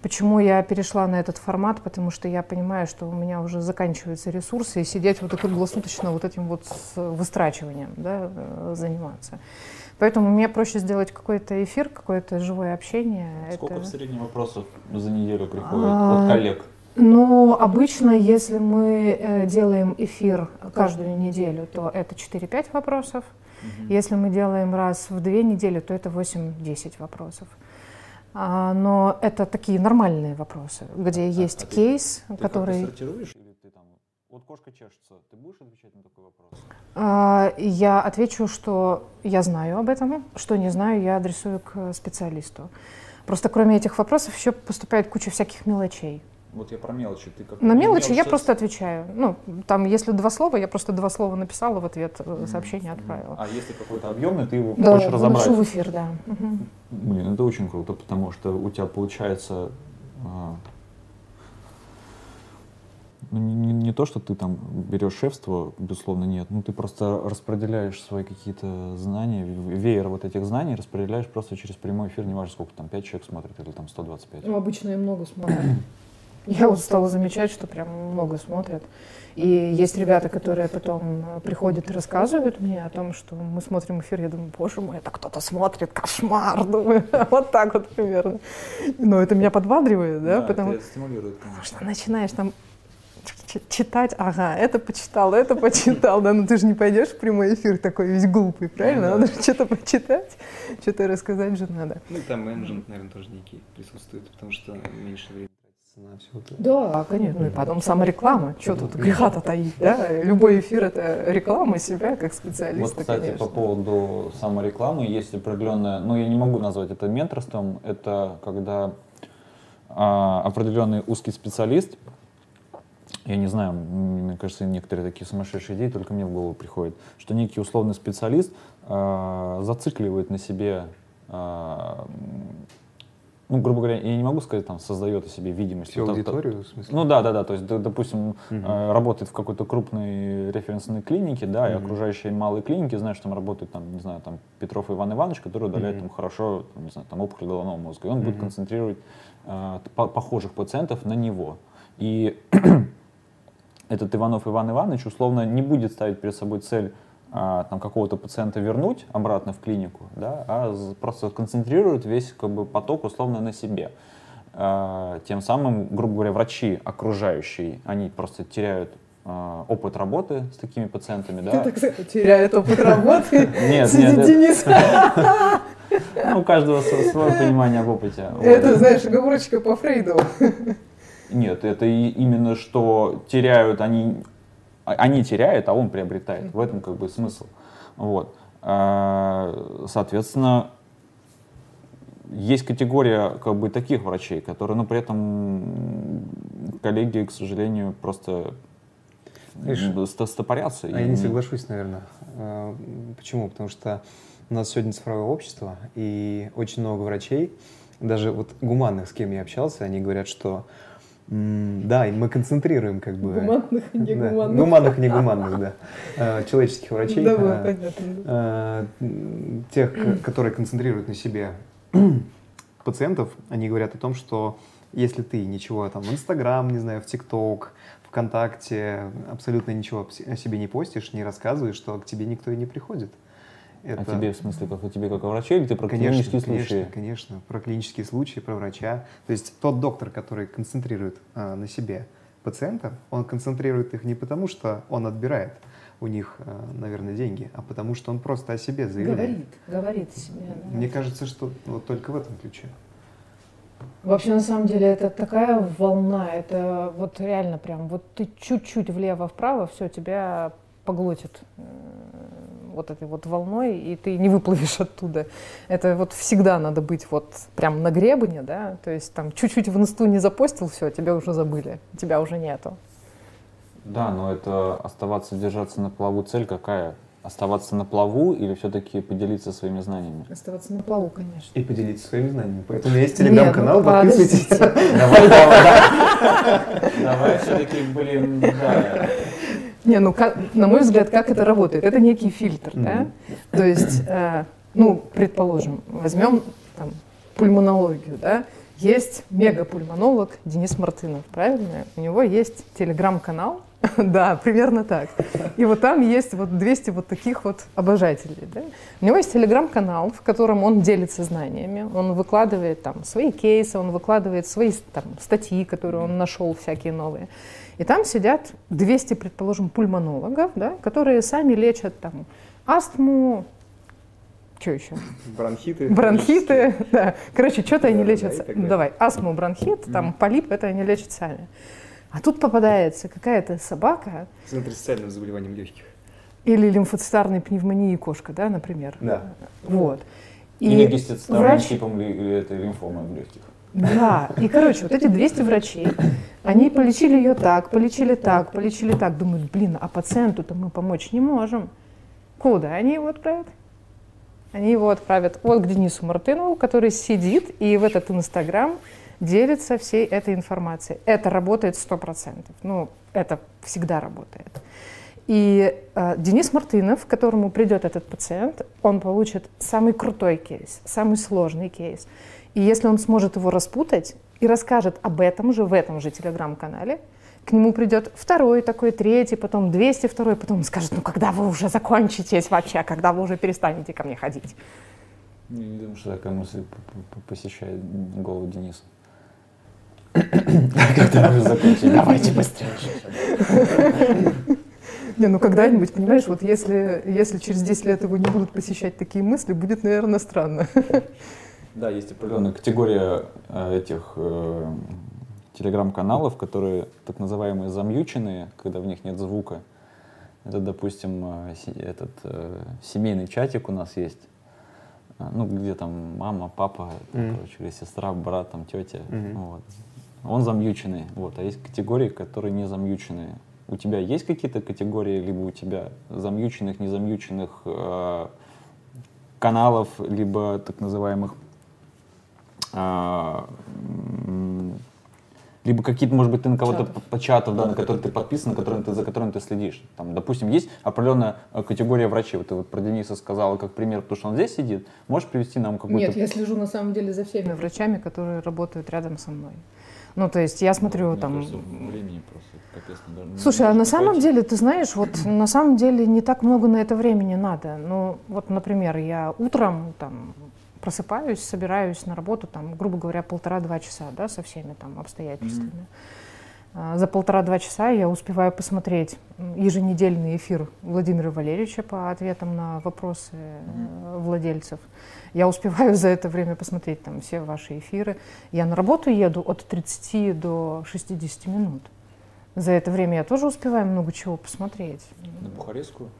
D: Почему я перешла на этот формат? Потому что я понимаю, что у меня уже заканчиваются ресурсы, и сидеть вот круглосуточно вот этим вот с выстрачиванием да, э, заниматься. Поэтому мне проще сделать какой-то эфир, какое-то живое общение.
A: Сколько
D: Это-
A: в среднем вопросов за неделю приходит
D: А,
A: от коллег?
D: Ну, обычно, если мы э, делаем эфир каждую неделю, то это 4-5 вопросов. Если мы делаем раз в две недели, то это 8-10 вопросов. А, но это такие нормальные вопросы, где
A: А-
D: есть
A: а ты-
D: кейс,
A: Ты
D: который...
A: как-то сортируешь или ты там... Вот кошка чешется, ты будешь отвечать на такой вопрос?
D: А, Я отвечу, что я знаю об этом, что не знаю, я адресую к специалисту. Просто кроме этих вопросов еще поступает куча всяких мелочей.
A: Вот я про мелочи. Ты как
D: На мелочи я
A: мелочь
D: просто отвечаю. Ну, там, если два слова, я просто два слова написала в ответ, э, сообщение отправила.
A: А если какой-то объемный, ты его
D: Да,
A: хочешь разобрать?
D: в эфир, да. Мгм.
A: Блин, это очень круто, потому что у тебя получается а, ну, не, не- то, что ты там берешь шефство, безусловно, нет. Ну, ты просто распределяешь свои какие-то знания, веер вот этих знаний распределяешь просто через прямой эфир, неважно, сколько там, 5 человек смотрит или там 125.
B: Ну, обычно я много смотрю.
D: Я вот стала замечать, что прям много смотрят. И есть ребята, которые потом э, приходят и рассказывают мне о том, что мы смотрим эфир, я думаю, боже мой, это кто-то смотрит, кошмар, [LAUGHS] думаю, вот так вот примерно. Но это меня подбадривает, да, потому
A: стимулирует,
D: Потому что начинаешь там читать, ага, это почитал, это почитал, да, ну ты же не пойдешь в прямой эфир такой весь глупый, правильно?
A: Ну да.
D: Надо же что-то почитать, что-то рассказать же надо.
C: Ну и там менеджмент, наверное, тоже некий присутствует, потому что меньше времени на все это.
B: Да,
D: конечно, ну и потом самореклама, что тут греха-то таить, да? Любой эфир — это реклама себя как
A: Вот,
D: специалиста,
A: кстати,
D: конечно.
A: по поводу саморекламы есть определенная, ну, я не могу назвать это менторством, это когда а, определенный узкий специалист, я не знаю, мне кажется, некоторые такие сумасшедшие идеи только мне в голову приходят, что некий условный специалист а, зацикливает на себе, а, ну, грубо говоря, я не могу сказать, там, создает о себе видимость.
C: Всю аудиторию, в смысле?
A: ну да, да, да. То есть, допустим, э, работает в какой-то крупной референсной клинике, да, и
C: Мгм.
A: окружающие малые клиники, знаешь, там работает, там, не знаю, там Петров Иван Иванович, который удаляет
C: Мгм.
A: там хорошо, там, не знаю, там опухоль головного мозга, и он будет
C: Мгм.
A: концентрировать э, по- похожих пациентов на него. И [CLEARS THROAT] этот Иванов Иван Иванович условно не будет ставить перед собой цель там какого-то пациента вернуть обратно в клинику, да, а просто концентрирует весь как бы поток условно на себе. А, тем самым, грубо говоря, врачи окружающие, они просто теряют а, опыт работы с такими пациентами, да.
B: Ты так сказать, теряет опыт работы. [LAUGHS]
A: Нет,
B: Сидит
A: нет,
B: Денис. [LAUGHS]
A: ну, у каждого св- свое понимание об опыте. Вот.
B: Это, знаешь, оговорочка по Фрейду.
A: Нет, это именно что теряют они, а- они теряют, а он приобретает. В этом как бы смысл. Вот. А, Соответственно, есть категория как бы таких врачей, которые, но при этом коллеги, к сожалению, просто стопорятся.
C: А я не соглашусь, наверное. А, почему? Потому что у нас сегодня цифровое общество, и очень много врачей, даже вот гуманных, с кем я общался, они говорят, что да, и мы концентрируем как бы...
B: Гуманных и негуманных.
C: Да, гуманных и негуманных, да. А, человеческих врачей.
B: Да, а, понятно.
C: А, тех, которые концентрируют на себе [CLEARS THROAT] пациентов, они говорят о том, что если ты ничего там в Инстаграм, не знаю, в ТикТок, ВКонтакте, абсолютно ничего о себе не постишь, не рассказываешь, что к тебе никто и не приходит.
A: Это... А тебе, в смысле, как у тебя, как у врача, или ты про
C: конечно,
A: клинические
C: конечно,
A: случаи?
C: Конечно, про клинические случаи, про врача. То есть тот доктор, который концентрирует а, на себе пациента, он концентрирует их не потому, что он отбирает у них, а, наверное, деньги, а потому что он просто о себе заявляет.
B: Говорит, говорит о себе.
C: Да. Мне кажется, что вот только в этом ключе.
D: Вообще, на самом деле, это такая волна, это вот реально прям, вот ты чуть-чуть влево-вправо, все, тебя поглотит вот этой вот волной, и ты не выплывешь оттуда. Это вот всегда надо быть вот прям на гребне, да, то есть там чуть-чуть в инсту не запостил, все, тебя уже забыли, тебя уже нету.
A: Да, но это оставаться, держаться на плаву цель какая? Оставаться на плаву или все-таки поделиться своими знаниями?
B: Оставаться на плаву, конечно.
C: И поделиться своими знаниями. Поэтому есть телеграм-канал, ну, подписывайтесь.
A: Давай, давай. [LAUGHS] Давай все-таки, блин, да.
D: Не, ну, как, на мой взгляд, как это работает? Это некий фильтр, да? То есть, э, ну, предположим, возьмем там, пульмонологию, да? Есть мегапульмонолог Денис Мартынов, правильно? У него есть телеграм-канал, [LAUGHS] да, примерно так. И вот там есть вот 200 вот таких вот обожателей. Да? У него есть телеграм-канал, в котором он делится знаниями, он выкладывает там свои кейсы, он выкладывает свои там, статьи, которые он нашел, всякие новые. И там сидят 200, предположим, пульмонологов, да, которые сами лечат там астму, что еще?
C: Бронхиты.
D: Бронхиты, да. Короче, что-то они лечат. Ну, давай, астму, бронхит, там полип, это они лечат сами. А тут попадается какая-то собака.
C: С интерстициальным заболеванием легких.
D: Или лимфоцитарной пневмонии кошка, да, например.
C: Да.
D: Вот.
A: И Или гистицитарным врач... типом этой лимфомы в легких.
D: Да, и, короче, вот эти 200 врачей, они полечили ее так, полечили так, полечили так. Думают, блин, а пациенту-то мы помочь не можем. Куда они его отправят? Они его отправят вот к Денису Мартынову, который сидит и в этот Инстаграм делится всей этой информацией. Это работает 100%. Ну, это всегда работает. И э, Денис Мартынов, к которому придет этот пациент, он получит самый крутой кейс, самый сложный кейс. И если он сможет его распутать и расскажет об этом же в этом же телеграм-канале, к нему придет второй такой, третий, потом 202, потом он скажет, ну когда вы уже закончитесь вообще, когда вы уже перестанете ко мне ходить?
A: Я не думаю, что такая мысль посещает голову Дениса. [COUGHS] Когда вы уже закончите, давайте быстрее. [LAUGHS]
D: Не, ну когда-нибудь, понимаешь, вот если, если через 10 лет его не будут посещать такие мысли, будет, наверное, странно.
A: Да, есть определенная категория э, этих э, телеграм-каналов, которые так называемые замьюченные, когда в них нет звука. Это, допустим, э, этот э, семейный чатик у нас есть. Э, ну, где там мама, папа, mm-hmm. короче, или сестра, брат, там, тетя. Mm-hmm. Вот. Он замьюченный. Вот. А есть категории, которые не замьюченные. У тебя есть какие-то категории, либо у тебя замьюченных, незамьюченных э, каналов, либо так называемых а, либо какие-то, может быть, ты на кого-то по чатов, да, на который ты подписан, на который ты, за которым ты следишь. Там, допустим, есть определенная э, категория врачей. Вот ты вот про Дениса сказала как пример, потому что он здесь сидит. Можешь привести нам какую-то...
B: Нет, я слежу на самом деле за всеми
D: врачами, которые работают рядом со мной. Ну, то есть я смотрю
A: ну,
D: там...
A: Кажется, времени просто капец.
D: Даже Слушай, а на самом деле, ты знаешь, вот на самом деле не так много на это времени надо. Ну, вот, например, я утром там просыпаюсь, собираюсь на работу, там, грубо говоря, полтора-два часа, да, со всеми там обстоятельствами. Mm-hmm. За полтора-два часа я успеваю посмотреть еженедельный эфир Владимира Валерьевича по ответам на вопросы mm-hmm. владельцев. Я успеваю за это время посмотреть там все ваши эфиры. Я на работу еду от 30 до 60 минут. За это время я тоже успеваю много чего посмотреть.
A: На Бухарестскую?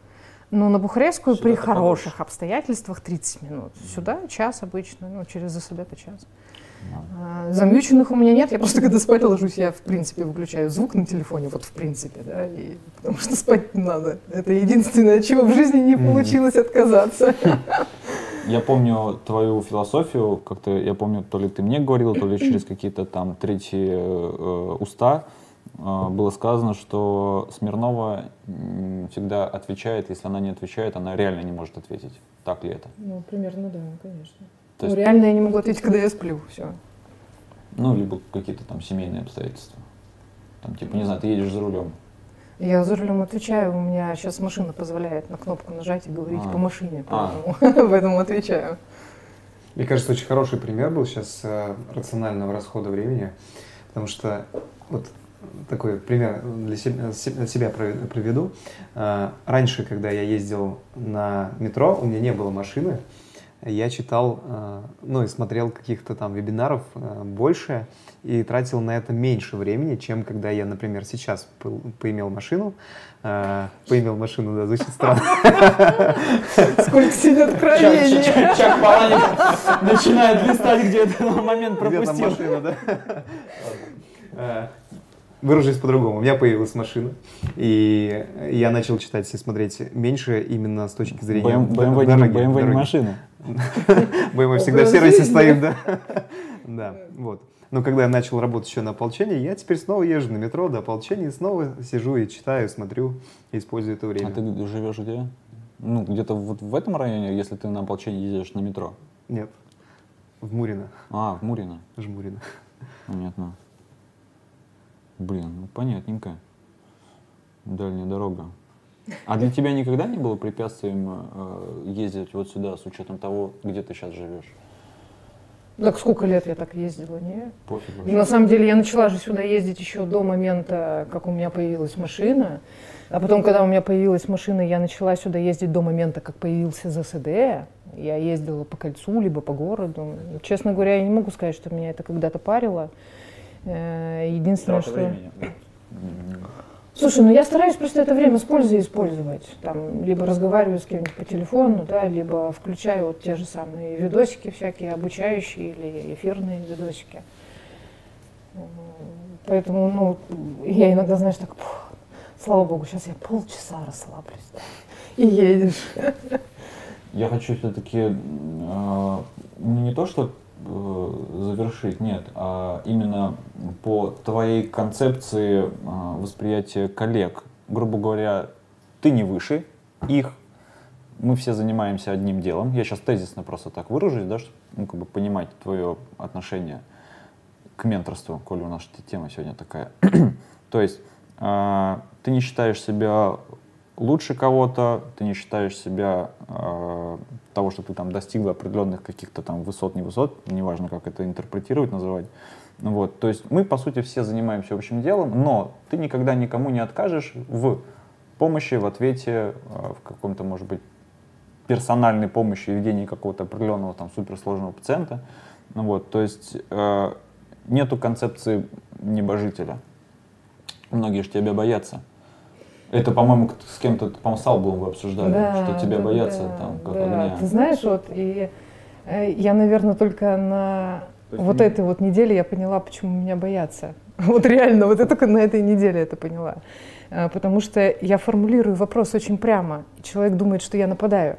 D: Ну, на Бухарестскую Сюда при хороших подольше. обстоятельствах 30 минут. Mm. Сюда час обычно, ну, через это час. А, Замьюченных у меня нет, я просто когда спать ложусь, я в [LAUGHS] принципе выключаю звук на телефоне, вот в принципе, да, и, потому что спать не надо. Это единственное, от чего в жизни не получилось отказаться. [LAUGHS]
A: Я помню твою философию, как-то, я помню, то ли ты мне говорила, то ли через какие-то там третьи э, уста э, было сказано, что Смирнова всегда отвечает, если она не отвечает, она реально не может ответить. Так ли это?
B: Ну, примерно, да, конечно.
A: То
D: Ну,
A: есть,
D: реально я не могу ответить, когда я сплю, все.
A: ну, либо какие-то там семейные обстоятельства. Там, типа, не знаю, ты едешь за рулем.
D: Я за рулем отвечаю, у меня сейчас машина позволяет на кнопку нажать и говорить
A: А.
D: по машине,
A: А.
D: поэтому, [LAUGHS] поэтому отвечаю.
C: Мне кажется, очень хороший пример был сейчас э, рационального расхода времени, потому что вот такой пример для себя, се- себя прове- приведу. Э, Раньше, когда я ездил на метро, у меня не было машины, я читал, э, ну и смотрел каких-то там вебинаров э, больше и тратил на это меньше времени, чем когда я, например, сейчас по- поимел машину. Э, Поимел машину, да, звучит странно.
D: Сколько сидят откровений.
A: Чак Паланик начинает листать, где этот момент
C: Где там
A: пропустил.
C: машина, да? [LAUGHS] Выражусь по-другому. У меня появилась машина, и я начал читать и смотреть меньше именно с точки зрения
A: БМ- BMW
C: дороги,
A: BMW не машина. [LAUGHS]
C: BMW всегда в сервисе стоит, да? [LAUGHS] Да, вот. Но когда я начал работать еще на ополчении, я теперь снова езжу на метро до ополчения, снова сижу и читаю, смотрю, использую это
A: А
C: время.
A: ты живешь где? Ну, где-то вот в этом районе, если ты на ополчение ездишь на метро.
C: Нет, в Мурино,
A: А, в Мурино.
C: Жмурино.
A: Понятно. Блин, ну понятненько. Дальняя дорога. А для тебя никогда не было препятствием э, ездить вот сюда с учетом того, где ты сейчас живешь?
D: Так сколько лет я так ездила, не?
A: Пофиг вообще.
D: На самом деле я начала же сюда ездить еще до момента, как у меня появилась машина. А потом, когда у меня появилась машина, я начала сюда ездить до момента, как появился ЗСД. Я ездила по кольцу, либо по городу. Честно говоря, я не могу сказать, что меня это когда-то парило. Э, Единственное,
A: Трата
D: что...
A: времени.
D: Слушай, ну я стараюсь просто это время с пользой использовать. Там, либо разговариваю с кем-нибудь по телефону, да, либо включаю вот те же самые видосики всякие, обучающие или эфирные видосики. Поэтому, ну, я иногда, знаешь, так, «Пух, слава богу, сейчас я полчаса расслаблюсь. да». И едешь.
A: Я хочу все-таки не то, что э, завершить, нет, а именно по твоей концепции э, восприятия коллег. Грубо говоря, ты не выше их, мы все занимаемся одним делом. Я сейчас тезисно просто так выражусь, да, чтобы ну, как бы понимать твое отношение к менторству, коли у нас тема сегодня такая. [CLEARS THROAT] То есть э, ты не считаешь себя лучше кого-то, ты не считаешь себя э, того, что ты там достигла определенных каких-то там высот, не высот, неважно, как это интерпретировать, называть. Ну Вот, то есть мы, по сути, все занимаемся общим делом, но ты никогда никому не откажешь в помощи, в ответе, э, в каком-то, может быть, персональной помощи, ведении какого-то определенного там суперсложного пациента. Ну Вот, то есть э, нету концепции небожителя. Многие же тебя боятся. Это, по-моему, с кем-то, по-моему, с Албулом вы обсуждали, что тебя
D: да,
A: боятся
D: да,
A: там, как
D: да.
A: огня.
D: Ты знаешь, вот, и э, я, наверное, только на
A: То
D: вот
A: не-
D: этой вот неделе я поняла, почему меня боятся. [LAUGHS] Вот реально, вот я только на этой неделе это поняла. Э, Потому что я формулирую вопрос очень прямо, и человек думает, что я нападаю.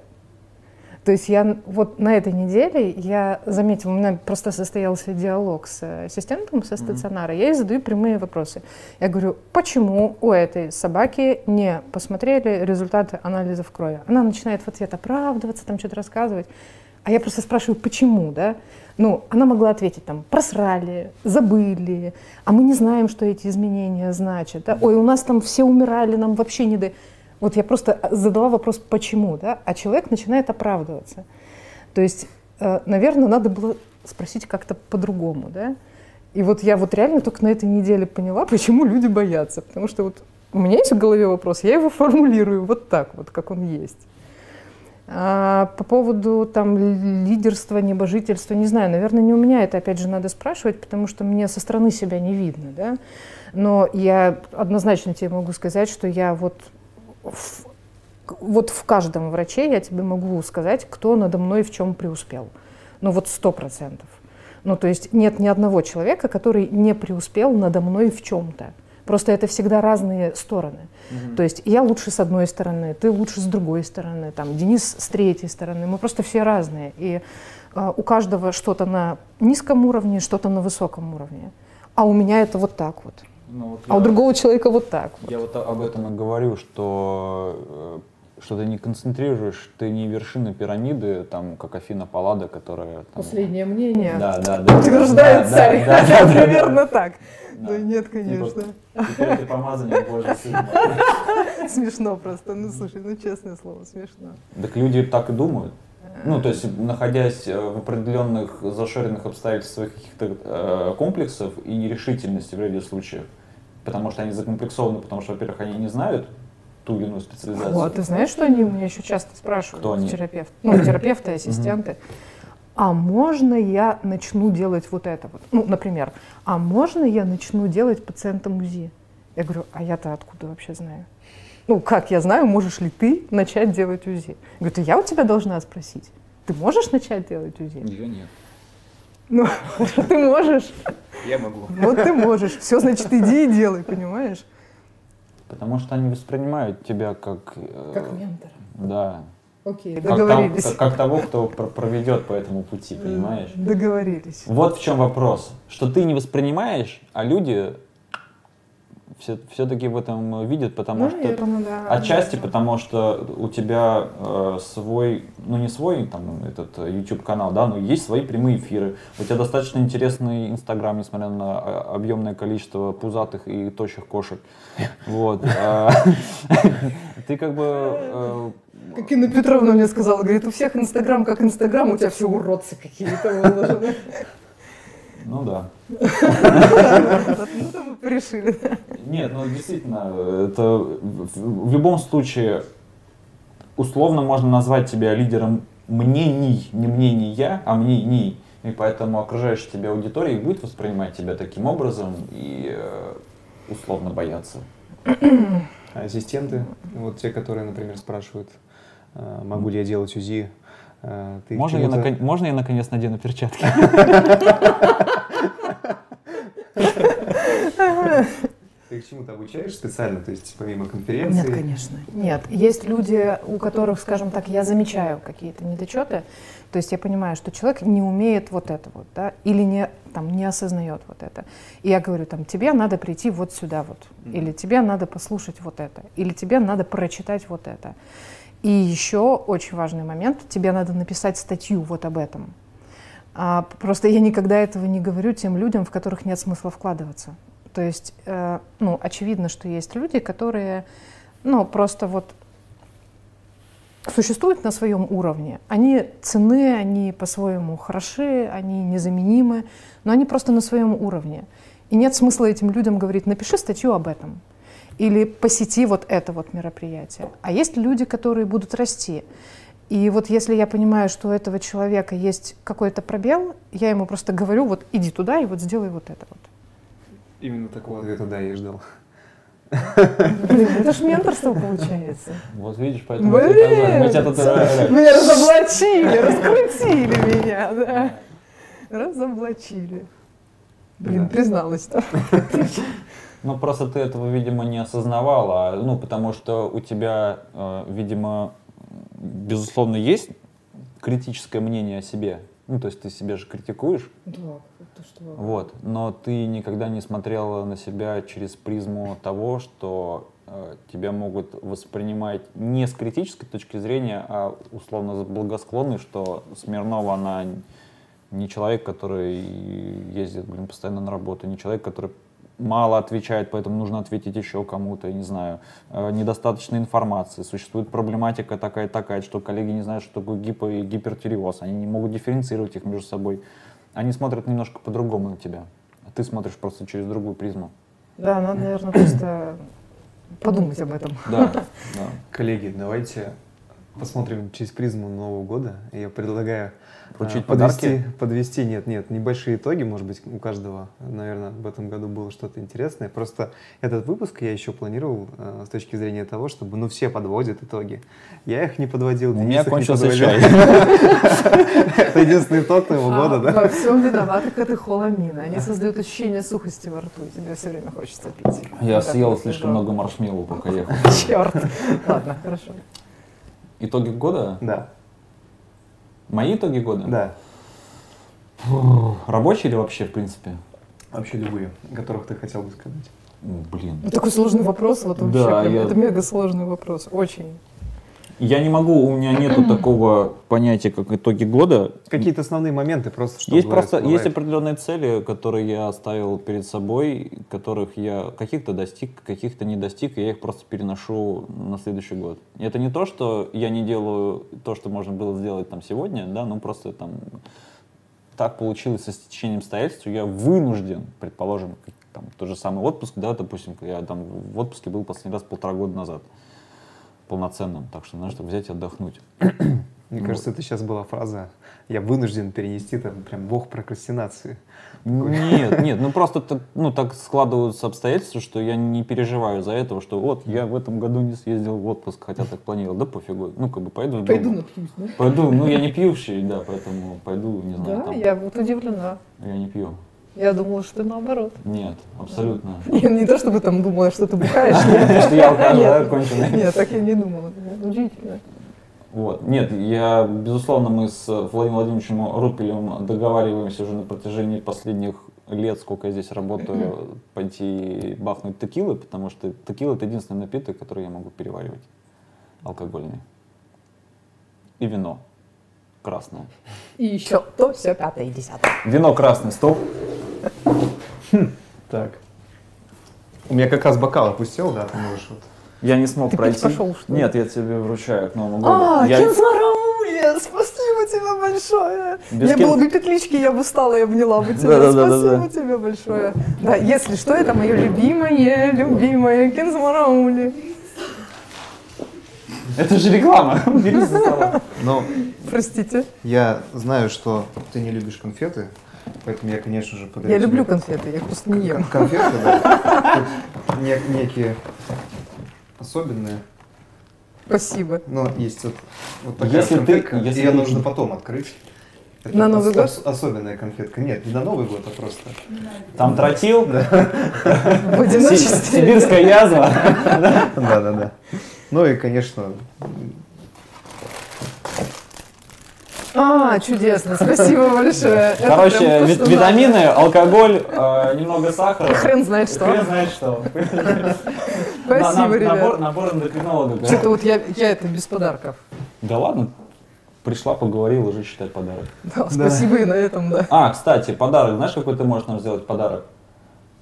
D: То есть я вот на этой неделе я заметила, у меня просто состоялся диалог с э, ассистентом со стационара, я ей задаю прямые вопросы. Я говорю, почему у этой собаки не посмотрели результаты анализов крови? Она начинает в ответ оправдываться, там что-то рассказывать. А я просто спрашиваю, почему, да? Ну, она могла ответить там, просрали, забыли, а мы не знаем, что эти изменения значат. Да? Ой, у нас там все умирали, нам вообще не до... Вот я просто задала вопрос, почему, да? А человек начинает оправдываться. То есть, э, наверное, надо было спросить как-то по-другому, да? И вот я вот реально только на этой неделе поняла, почему люди боятся. Потому что вот у меня есть в голове вопрос, я его формулирую вот так вот, как он есть. А по поводу там ли- лидерства, небожительства, не знаю, наверное, не у меня это, опять же, надо спрашивать, потому что мне со стороны себя не видно, да. Но я однозначно тебе могу сказать, что я вот в, вот в каждом враче я тебе могу сказать, кто надо мной в чем преуспел. Ну вот сто процентов. Ну, то есть нет ни одного человека, который не преуспел надо мной в чем-то. Просто это всегда разные стороны. То есть я лучше с одной стороны, ты лучше с другой стороны, там, Денис с третьей стороны. Мы просто все разные. И э, у каждого что-то на низком уровне, что-то на высоком уровне. А у меня это вот так вот.
A: Ну, вот
D: А у
A: я-
D: другого человека вот так вот.
A: Я вот об этом и говорю, что, э, что ты не концентрируешь, ты не вершина пирамиды, там, как Афина Паллада, которая... там-
B: Последнее мнение.
A: Да, да, да.
D: Утверждает
A: Да,
D: царь.
A: да, да, да, да.
D: Примерно так.
A: Да.
D: Да нет,
A: Типа,
D: конечно.
A: Теперь ты помазанник Божий сын.
D: Смешно просто. Ну слушай, ну честное слово, смешно.
A: Так люди так и думают. Ну, то есть, находясь э, в определенных зашоренных обстоятельствах каких-то э, комплексов и нерешительности в ряде случаев, потому что они закомплексованы, потому что, во-первых, они не знают ту или иную специализацию.
D: Вот, ты знаешь, что они у меня еще часто спрашивают,
A: Кто они?
D: терапевт, ну, терапевты, ассистенты, а можно я начну делать вот это вот? Ну, например, а можно я начну делать пациентам УЗИ? Я говорю, а я-то откуда вообще знаю? Ну, как я знаю, можешь ли ты начать делать УЗИ? Я говорю, я у тебя должна спросить. Ты можешь начать делать УЗИ?
A: Ее нет.
D: Ну, [LAUGHS] ты можешь.
C: Я могу.
D: Вот ты можешь. Все, значит, иди и делай, понимаешь?
A: Потому что они воспринимают тебя как... э,
B: Как ментор.
A: Да.
B: Окей.
A: Как,
D: Договорились.
A: там- как- как того, кто пр- проведет по этому пути, понимаешь?
D: Договорились.
A: Вот в чем вопрос. Что ты не воспринимаешь, а люди все, все-таки в этом видят, потому что...
D: Наверно, да.
A: Отчасти потому, что у тебя э, свой, ну не свой там этот э, YouTube канал, да, но есть свои прямые эфиры. У тебя достаточно интересный Инстаграм, несмотря на э, объемное количество пузатых и тощих кошек. [LAUGHS] Вот. А, [LAUGHS] Ты как бы э,
B: Как Инна Петровна мне сказала, говорит, у всех Инстаграм как Инстаграм, у тебя все уродцы какие-то выложены.
A: ну да.
D: Решили.
A: Нет, ну действительно, это в, любом случае условно можно назвать тебя лидером мнений, не мнений я, а мнений. И поэтому окружающая тебя аудитория будет воспринимать тебя таким образом и э, условно бояться.
C: А Ассистенты, вот те, которые, например, спрашивают, э, могу ли я делать УЗИ, э, ты
A: Можно я, након- можно я наконец надену перчатки? [LAUGHS] [LAUGHS]
C: Ты их чему-то обучаешь специально, то есть помимо конференции?
D: Нет, конечно. Нет. Есть люди, у которых, скажем так, я замечаю какие-то недочеты. То есть я понимаю, что человек не умеет вот это вот, да, или не, там, не осознает вот это. И я говорю, там, тебе надо прийти вот сюда вот, или тебе надо послушать вот это, или тебе надо прочитать вот это. И еще очень важный момент, тебе надо написать статью вот об этом. А, просто я никогда этого не говорю тем людям, в которых нет смысла вкладываться. То есть, э, ну, очевидно, что есть люди, которые, ну, просто вот существуют на своем уровне. Они ценны, они по-своему хороши, они незаменимы, но они просто на своем уровне. И нет смысла этим людям говорить, напиши статью об этом или посети вот это вот мероприятие. А есть люди, которые будут расти. И вот если я понимаю, что у этого человека есть какой-то пробел, я ему просто говорю, вот иди туда и вот сделай вот это вот.
C: Именно такого ответа, да, я и ждал.
D: Блин, это ж менторство получается.
A: Вот видишь, поэтому сказал, мы тебя тут,
D: Меня разоблачили, раскрутили меня, да. Разоблачили. Блин,
C: Да.
D: призналась-то.
A: Ну, просто ты этого, видимо, не осознавала, а, ну, потому что у тебя, э, видимо, безусловно, есть критическое мнение о себе. Ну, то есть ты себя же критикуешь,
B: Да, это что?
A: вот, но ты никогда не смотрела на себя через призму того, что э, тебя могут воспринимать не с критической точки зрения, а условно с благосклонной, что Смирнова, она не человек, который ездит, блин, постоянно на работу, не человек, который мало отвечает, поэтому нужно ответить еще кому-то, я не знаю, э, недостаточно информации, существует проблематика такая-такая, что коллеги не знают, что такое гипо- и гипертиреоз, они не могут дифференцировать их между собой, они смотрят немножко по-другому на тебя, а ты смотришь просто через другую призму.
D: Да, надо, наверное, просто подумать об этом.
A: Да, да.
C: Коллеги, давайте посмотрим через призму Нового года. Я предлагаю
A: Вручить
C: а, подвести,
A: подарки?
C: подвести, нет, нет, небольшие итоги, может быть, у каждого, наверное, в этом году было что-то интересное. Просто этот выпуск я еще планировал э, с точки зрения того, чтобы, ну, все подводят итоги. Я их не подводил,
A: У меня кончился чай. [LAUGHS]
C: Это единственный итог Нового года, да?
D: А, Во всем виноваты катехоламины. Они создают ощущение сухости во рту. Тебе все время хочется пить.
A: Я съел слишком много маршмеллоу, пока ехал. [LAUGHS]
D: Черт. Ладно, хорошо.
A: Итоги года?
C: Да,
A: Мои итоги года?
C: да.
A: Рабочие или вообще, в принципе?
C: Вообще любые, о которых ты хотел бы сказать.
A: Блин.
D: Ну, Такой сложный вопрос, вот вообще,
A: Да,
D: прям,
A: я-
D: это мега сложный вопрос, очень.
A: Я не могу, у меня нету такого понятия, как итоги года.
C: Какие-то основные моменты просто, что
A: Есть просто есть
C: всплывает.
A: определенные цели, которые я ставил перед собой, которых я каких-то достиг, каких-то не достиг, и я их просто переношу на следующий год. И это не то, что я не делаю то, что можно было сделать там сегодня, да, ну просто там так получилось со стечением обстоятельств, я вынужден, предположим, там тот же самый отпуск, да, допустим, я там в отпуске был последний раз полтора года назад полноценным, так что, знаешь, чтобы взять и отдохнуть. [CLEARS THROAT]
C: Мне кажется, это сейчас была фраза «я вынужден перенести, там прям бог прокрастинации».
A: Нет, [LAUGHS] нет, ну просто так, ну, так складываются обстоятельства, что я не переживаю за этого, что вот я в этом году не съездил в отпуск, хотя так планировал, да пофигу, ну как бы пойду дома.
D: Пойду напьюсь, да?
A: Пойду, ну я не пьющий, да, поэтому пойду, не знаю,
D: Да,
A: там.
D: я вот удивлена.
A: Я не пью.
D: Я думала, что наоборот.
A: Нет, абсолютно. [LAUGHS]
D: Я не то, чтобы там думала, что ты бухаешь. [LAUGHS]
A: Что я
D: Нет.
A: конченый.
D: Нет, так я не думала. Удивительно.
A: Вот. Нет, я, безусловно, мы с Владимиром Владимировичем Рупелем договариваемся уже на протяжении последних лет, сколько я здесь работаю, пойти бахнуть текилы, потому что текила это единственный напиток, который я могу переваривать. Алкогольный. И вино. Красное.
D: И еще то, все, пятое и десятое.
A: Вино красный, стоп.
C: Так. У меня как раз бокал опустил, да, ты можешь вот.
A: Я не смог
D: Ты
A: пройти.
D: пошел, что ли?
A: Нет, я тебе вручаю к Новому году.
D: А,
A: Я-
D: Кинзмарауля, спасибо тебе большое.
A: Без
D: не
A: кин-
D: было бы петлички, я бы встала и обняла бы тебя.
A: Да-да-да-да-да.
D: Спасибо тебе большое. Да, если что, это мое любимое, любимое Кинзмараули.
A: Это же реклама. [LAUGHS] Убери со стола.
C: Но
D: Простите.
C: я знаю, что ты не любишь конфеты, поэтому я, конечно же, подарю
D: Я
C: тебе
D: люблю конфеты, я их просто не ем.
C: кон- конфеты, да. Тут не- некие особенные.
D: Спасибо.
C: Но есть вот, вот такая
A: Если ты-
C: конфетка,
A: если
C: ее
A: ты-
C: нужно потом открыть. Это
D: На Новый
C: ос-
D: год?
C: ос- особенная конфетка. Нет, не на Новый год, а просто.
A: Там тротил,
D: В
A: си-
D: одиночестве.
A: сибирская язва. [LAUGHS]
C: Да, да, да. Ну и, конечно,
D: А, чудесно, спасибо большое.
A: Короче, витамины, алкоголь, э, немного сахара.
D: Хрен знает что.
A: Хрен знает что. [LAUGHS]
D: Спасибо, ребят.
A: Набор, эндокринолога.
D: Что-то вот я, я это без подарков.
A: Да ладно, пришла, поговорила, уже считай подарок.
D: Да, спасибо и на этом, да.
A: А, кстати, подарок. Знаешь, какой ты можешь нам сделать подарок?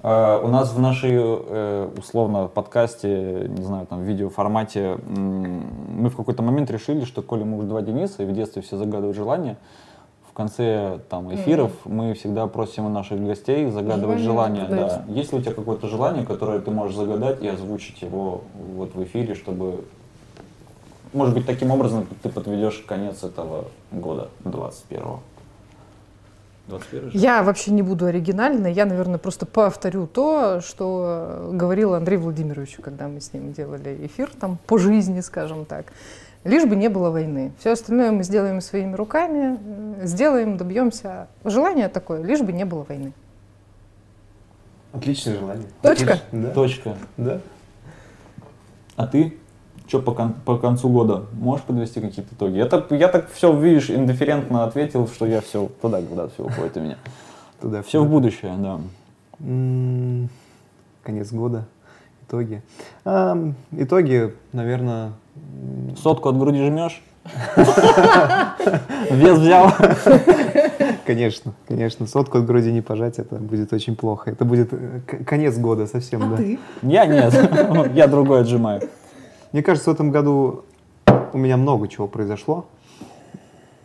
A: Э, у нас в нашей, э, условно, подкасте, не знаю, там, видеоформате, мы в какой-то момент решили, что коли мы уже два Дениса, и в детстве все загадывают желания, в конце там, эфиров мы всегда просим у наших гостей загадывать
D: Желание
A: желание.
D: загадать.
A: Да. Есть ли у тебя какое-то желание, которое ты можешь загадать и озвучить его вот в эфире, чтобы, может быть, таким образом ты подведешь конец этого года, 21-го? 21 же?
D: Я вообще не буду оригинальной, я, наверное, просто повторю то, что говорил Андрей Владимирович, когда мы с ним делали эфир там по жизни, скажем так. Лишь бы не было войны. Все остальное мы сделаем своими руками, э, сделаем, добьемся. Желание такое, лишь бы не было войны.
C: отличное желание.
D: Точка?
C: Отлично, Да.
A: Точка.
C: Да.
A: А ты? Что по, кон- по концу года? Можешь подвести какие-то итоги? Я так, я так все, видишь, индифферентно ответил, что я все туда, куда все уходит у меня.
C: Туда,
A: Все в будущее, да.
C: Конец года. Итоги. А, итоги, наверное,
A: Сотку от груди жмешь? [LAUGHS] Вес взял?
C: конечно, конечно, сотку от груди не пожать, это будет очень плохо. Это будет э, конец года совсем, да.
A: Я нет. [LAUGHS] Я другой отжимаю.
C: Мне кажется, в этом году у меня много чего произошло.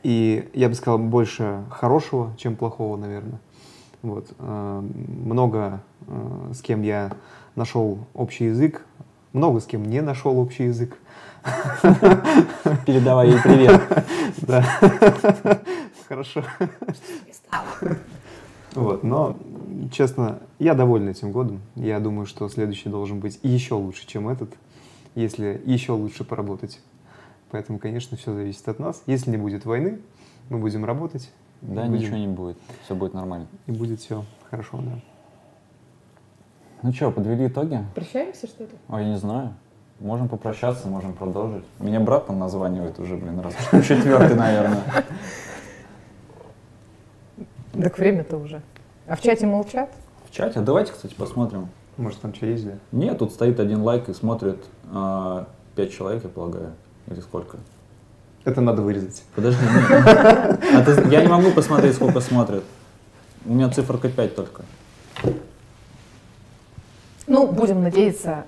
C: И я бы сказал, больше хорошего, чем плохого, наверное. Вот. э, Много э, с кем я нашел общий язык, много с кем не нашел общий язык.
A: Передавай ей привет. [LAUGHS]
C: Да. Хорошо. Вот, но, честно, я доволен этим годом. Я думаю, что следующий должен быть еще лучше, чем этот, если еще лучше поработать. Поэтому, конечно, все зависит от нас. Если не будет войны, мы будем работать.
A: Да,
C: будем-
A: ничего не будет. Все будет нормально.
C: И будет все хорошо, да.
A: Ну что, подвели итоги?
B: Прощаемся, что ли?
A: Ой, я не знаю. Можем попрощаться, можем продолжить. Меня брат там названивает уже, блин, раз четвертый, наверное.
B: Так время-то уже. А в чате молчат?
A: В чате? Давайте, кстати, посмотрим.
C: Может, там что есть, да?
A: Нет, тут стоит один лайк и смотрит а, пять человек, я полагаю. Или сколько?
C: Это надо вырезать.
A: Подожди, нет. [LAUGHS] А ты- я не могу посмотреть, сколько смотрят. У меня циферка 5 только.
B: Ну, будем надеяться,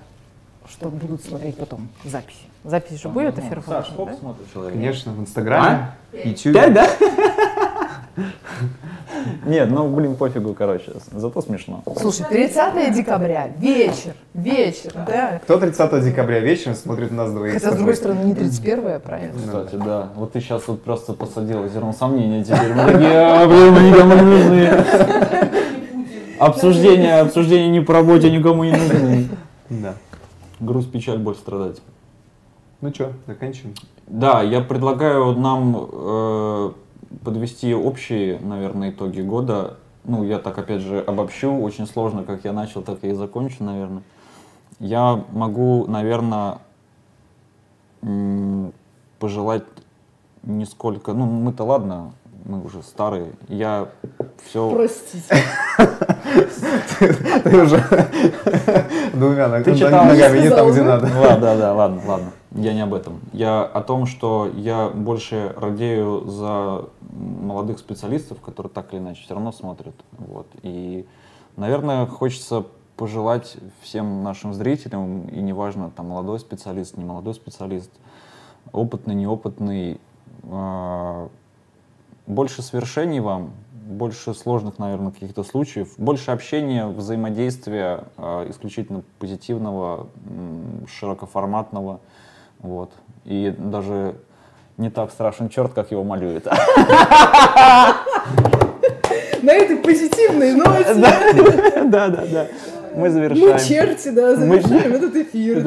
B: что будут смотреть потом записи. Запись же будет, эфир
A: Ну, Саш,
B: выложен,
A: сколько
B: да?
A: смотрит человек?
C: Конечно, в Инстаграме, Ютубе.
A: Пять, да? Нет, ну, блин, пофигу, короче. Зато смешно.
B: Слушай, 30 декабря, вечер, вечер, да.
C: Кто 30 декабря вечером смотрит нас двоих?
B: Хотя, с другой стороны, не 31 правильно?
A: Кстати, да. Вот ты сейчас вот просто посадила зерно сомнения теперь. А, блин, мы никому не нужны. Обсуждение, обсуждение не по работе никому не нужны.
C: Да.
A: Груз, печаль, боль, страдать.
C: Ну что, заканчиваем?
A: Да, я предлагаю нам э, подвести общие, наверное, итоги года. Ну, я так, опять же, обобщу. Очень сложно, как я начал, так я и закончу, наверное. Я могу, наверное, пожелать нисколько... Ну, мы-то ладно, мы уже старые. Я все...
B: Простите.
C: Ты уже [LAUGHS] двумя ногами не там, где надо.
A: Ладно, да, да, ладно, ладно. Я не об этом. Я о том, что я больше радею за молодых специалистов, которые так или иначе все равно смотрят. Вот. И, наверное, хочется пожелать всем нашим зрителям, и неважно, там, молодой специалист, не молодой специалист, опытный, неопытный, а, больше свершений вам, больше сложных, наверное, каких-то случаев, больше общения, взаимодействия а, исключительно позитивного, широкоформатного, вот. И даже не так страшен черт, как его малюет.
B: На этой позитивной ноте
A: Да, да, да. Мы
B: мы
A: завершаем.
B: черти, да, завершаем этот эфир.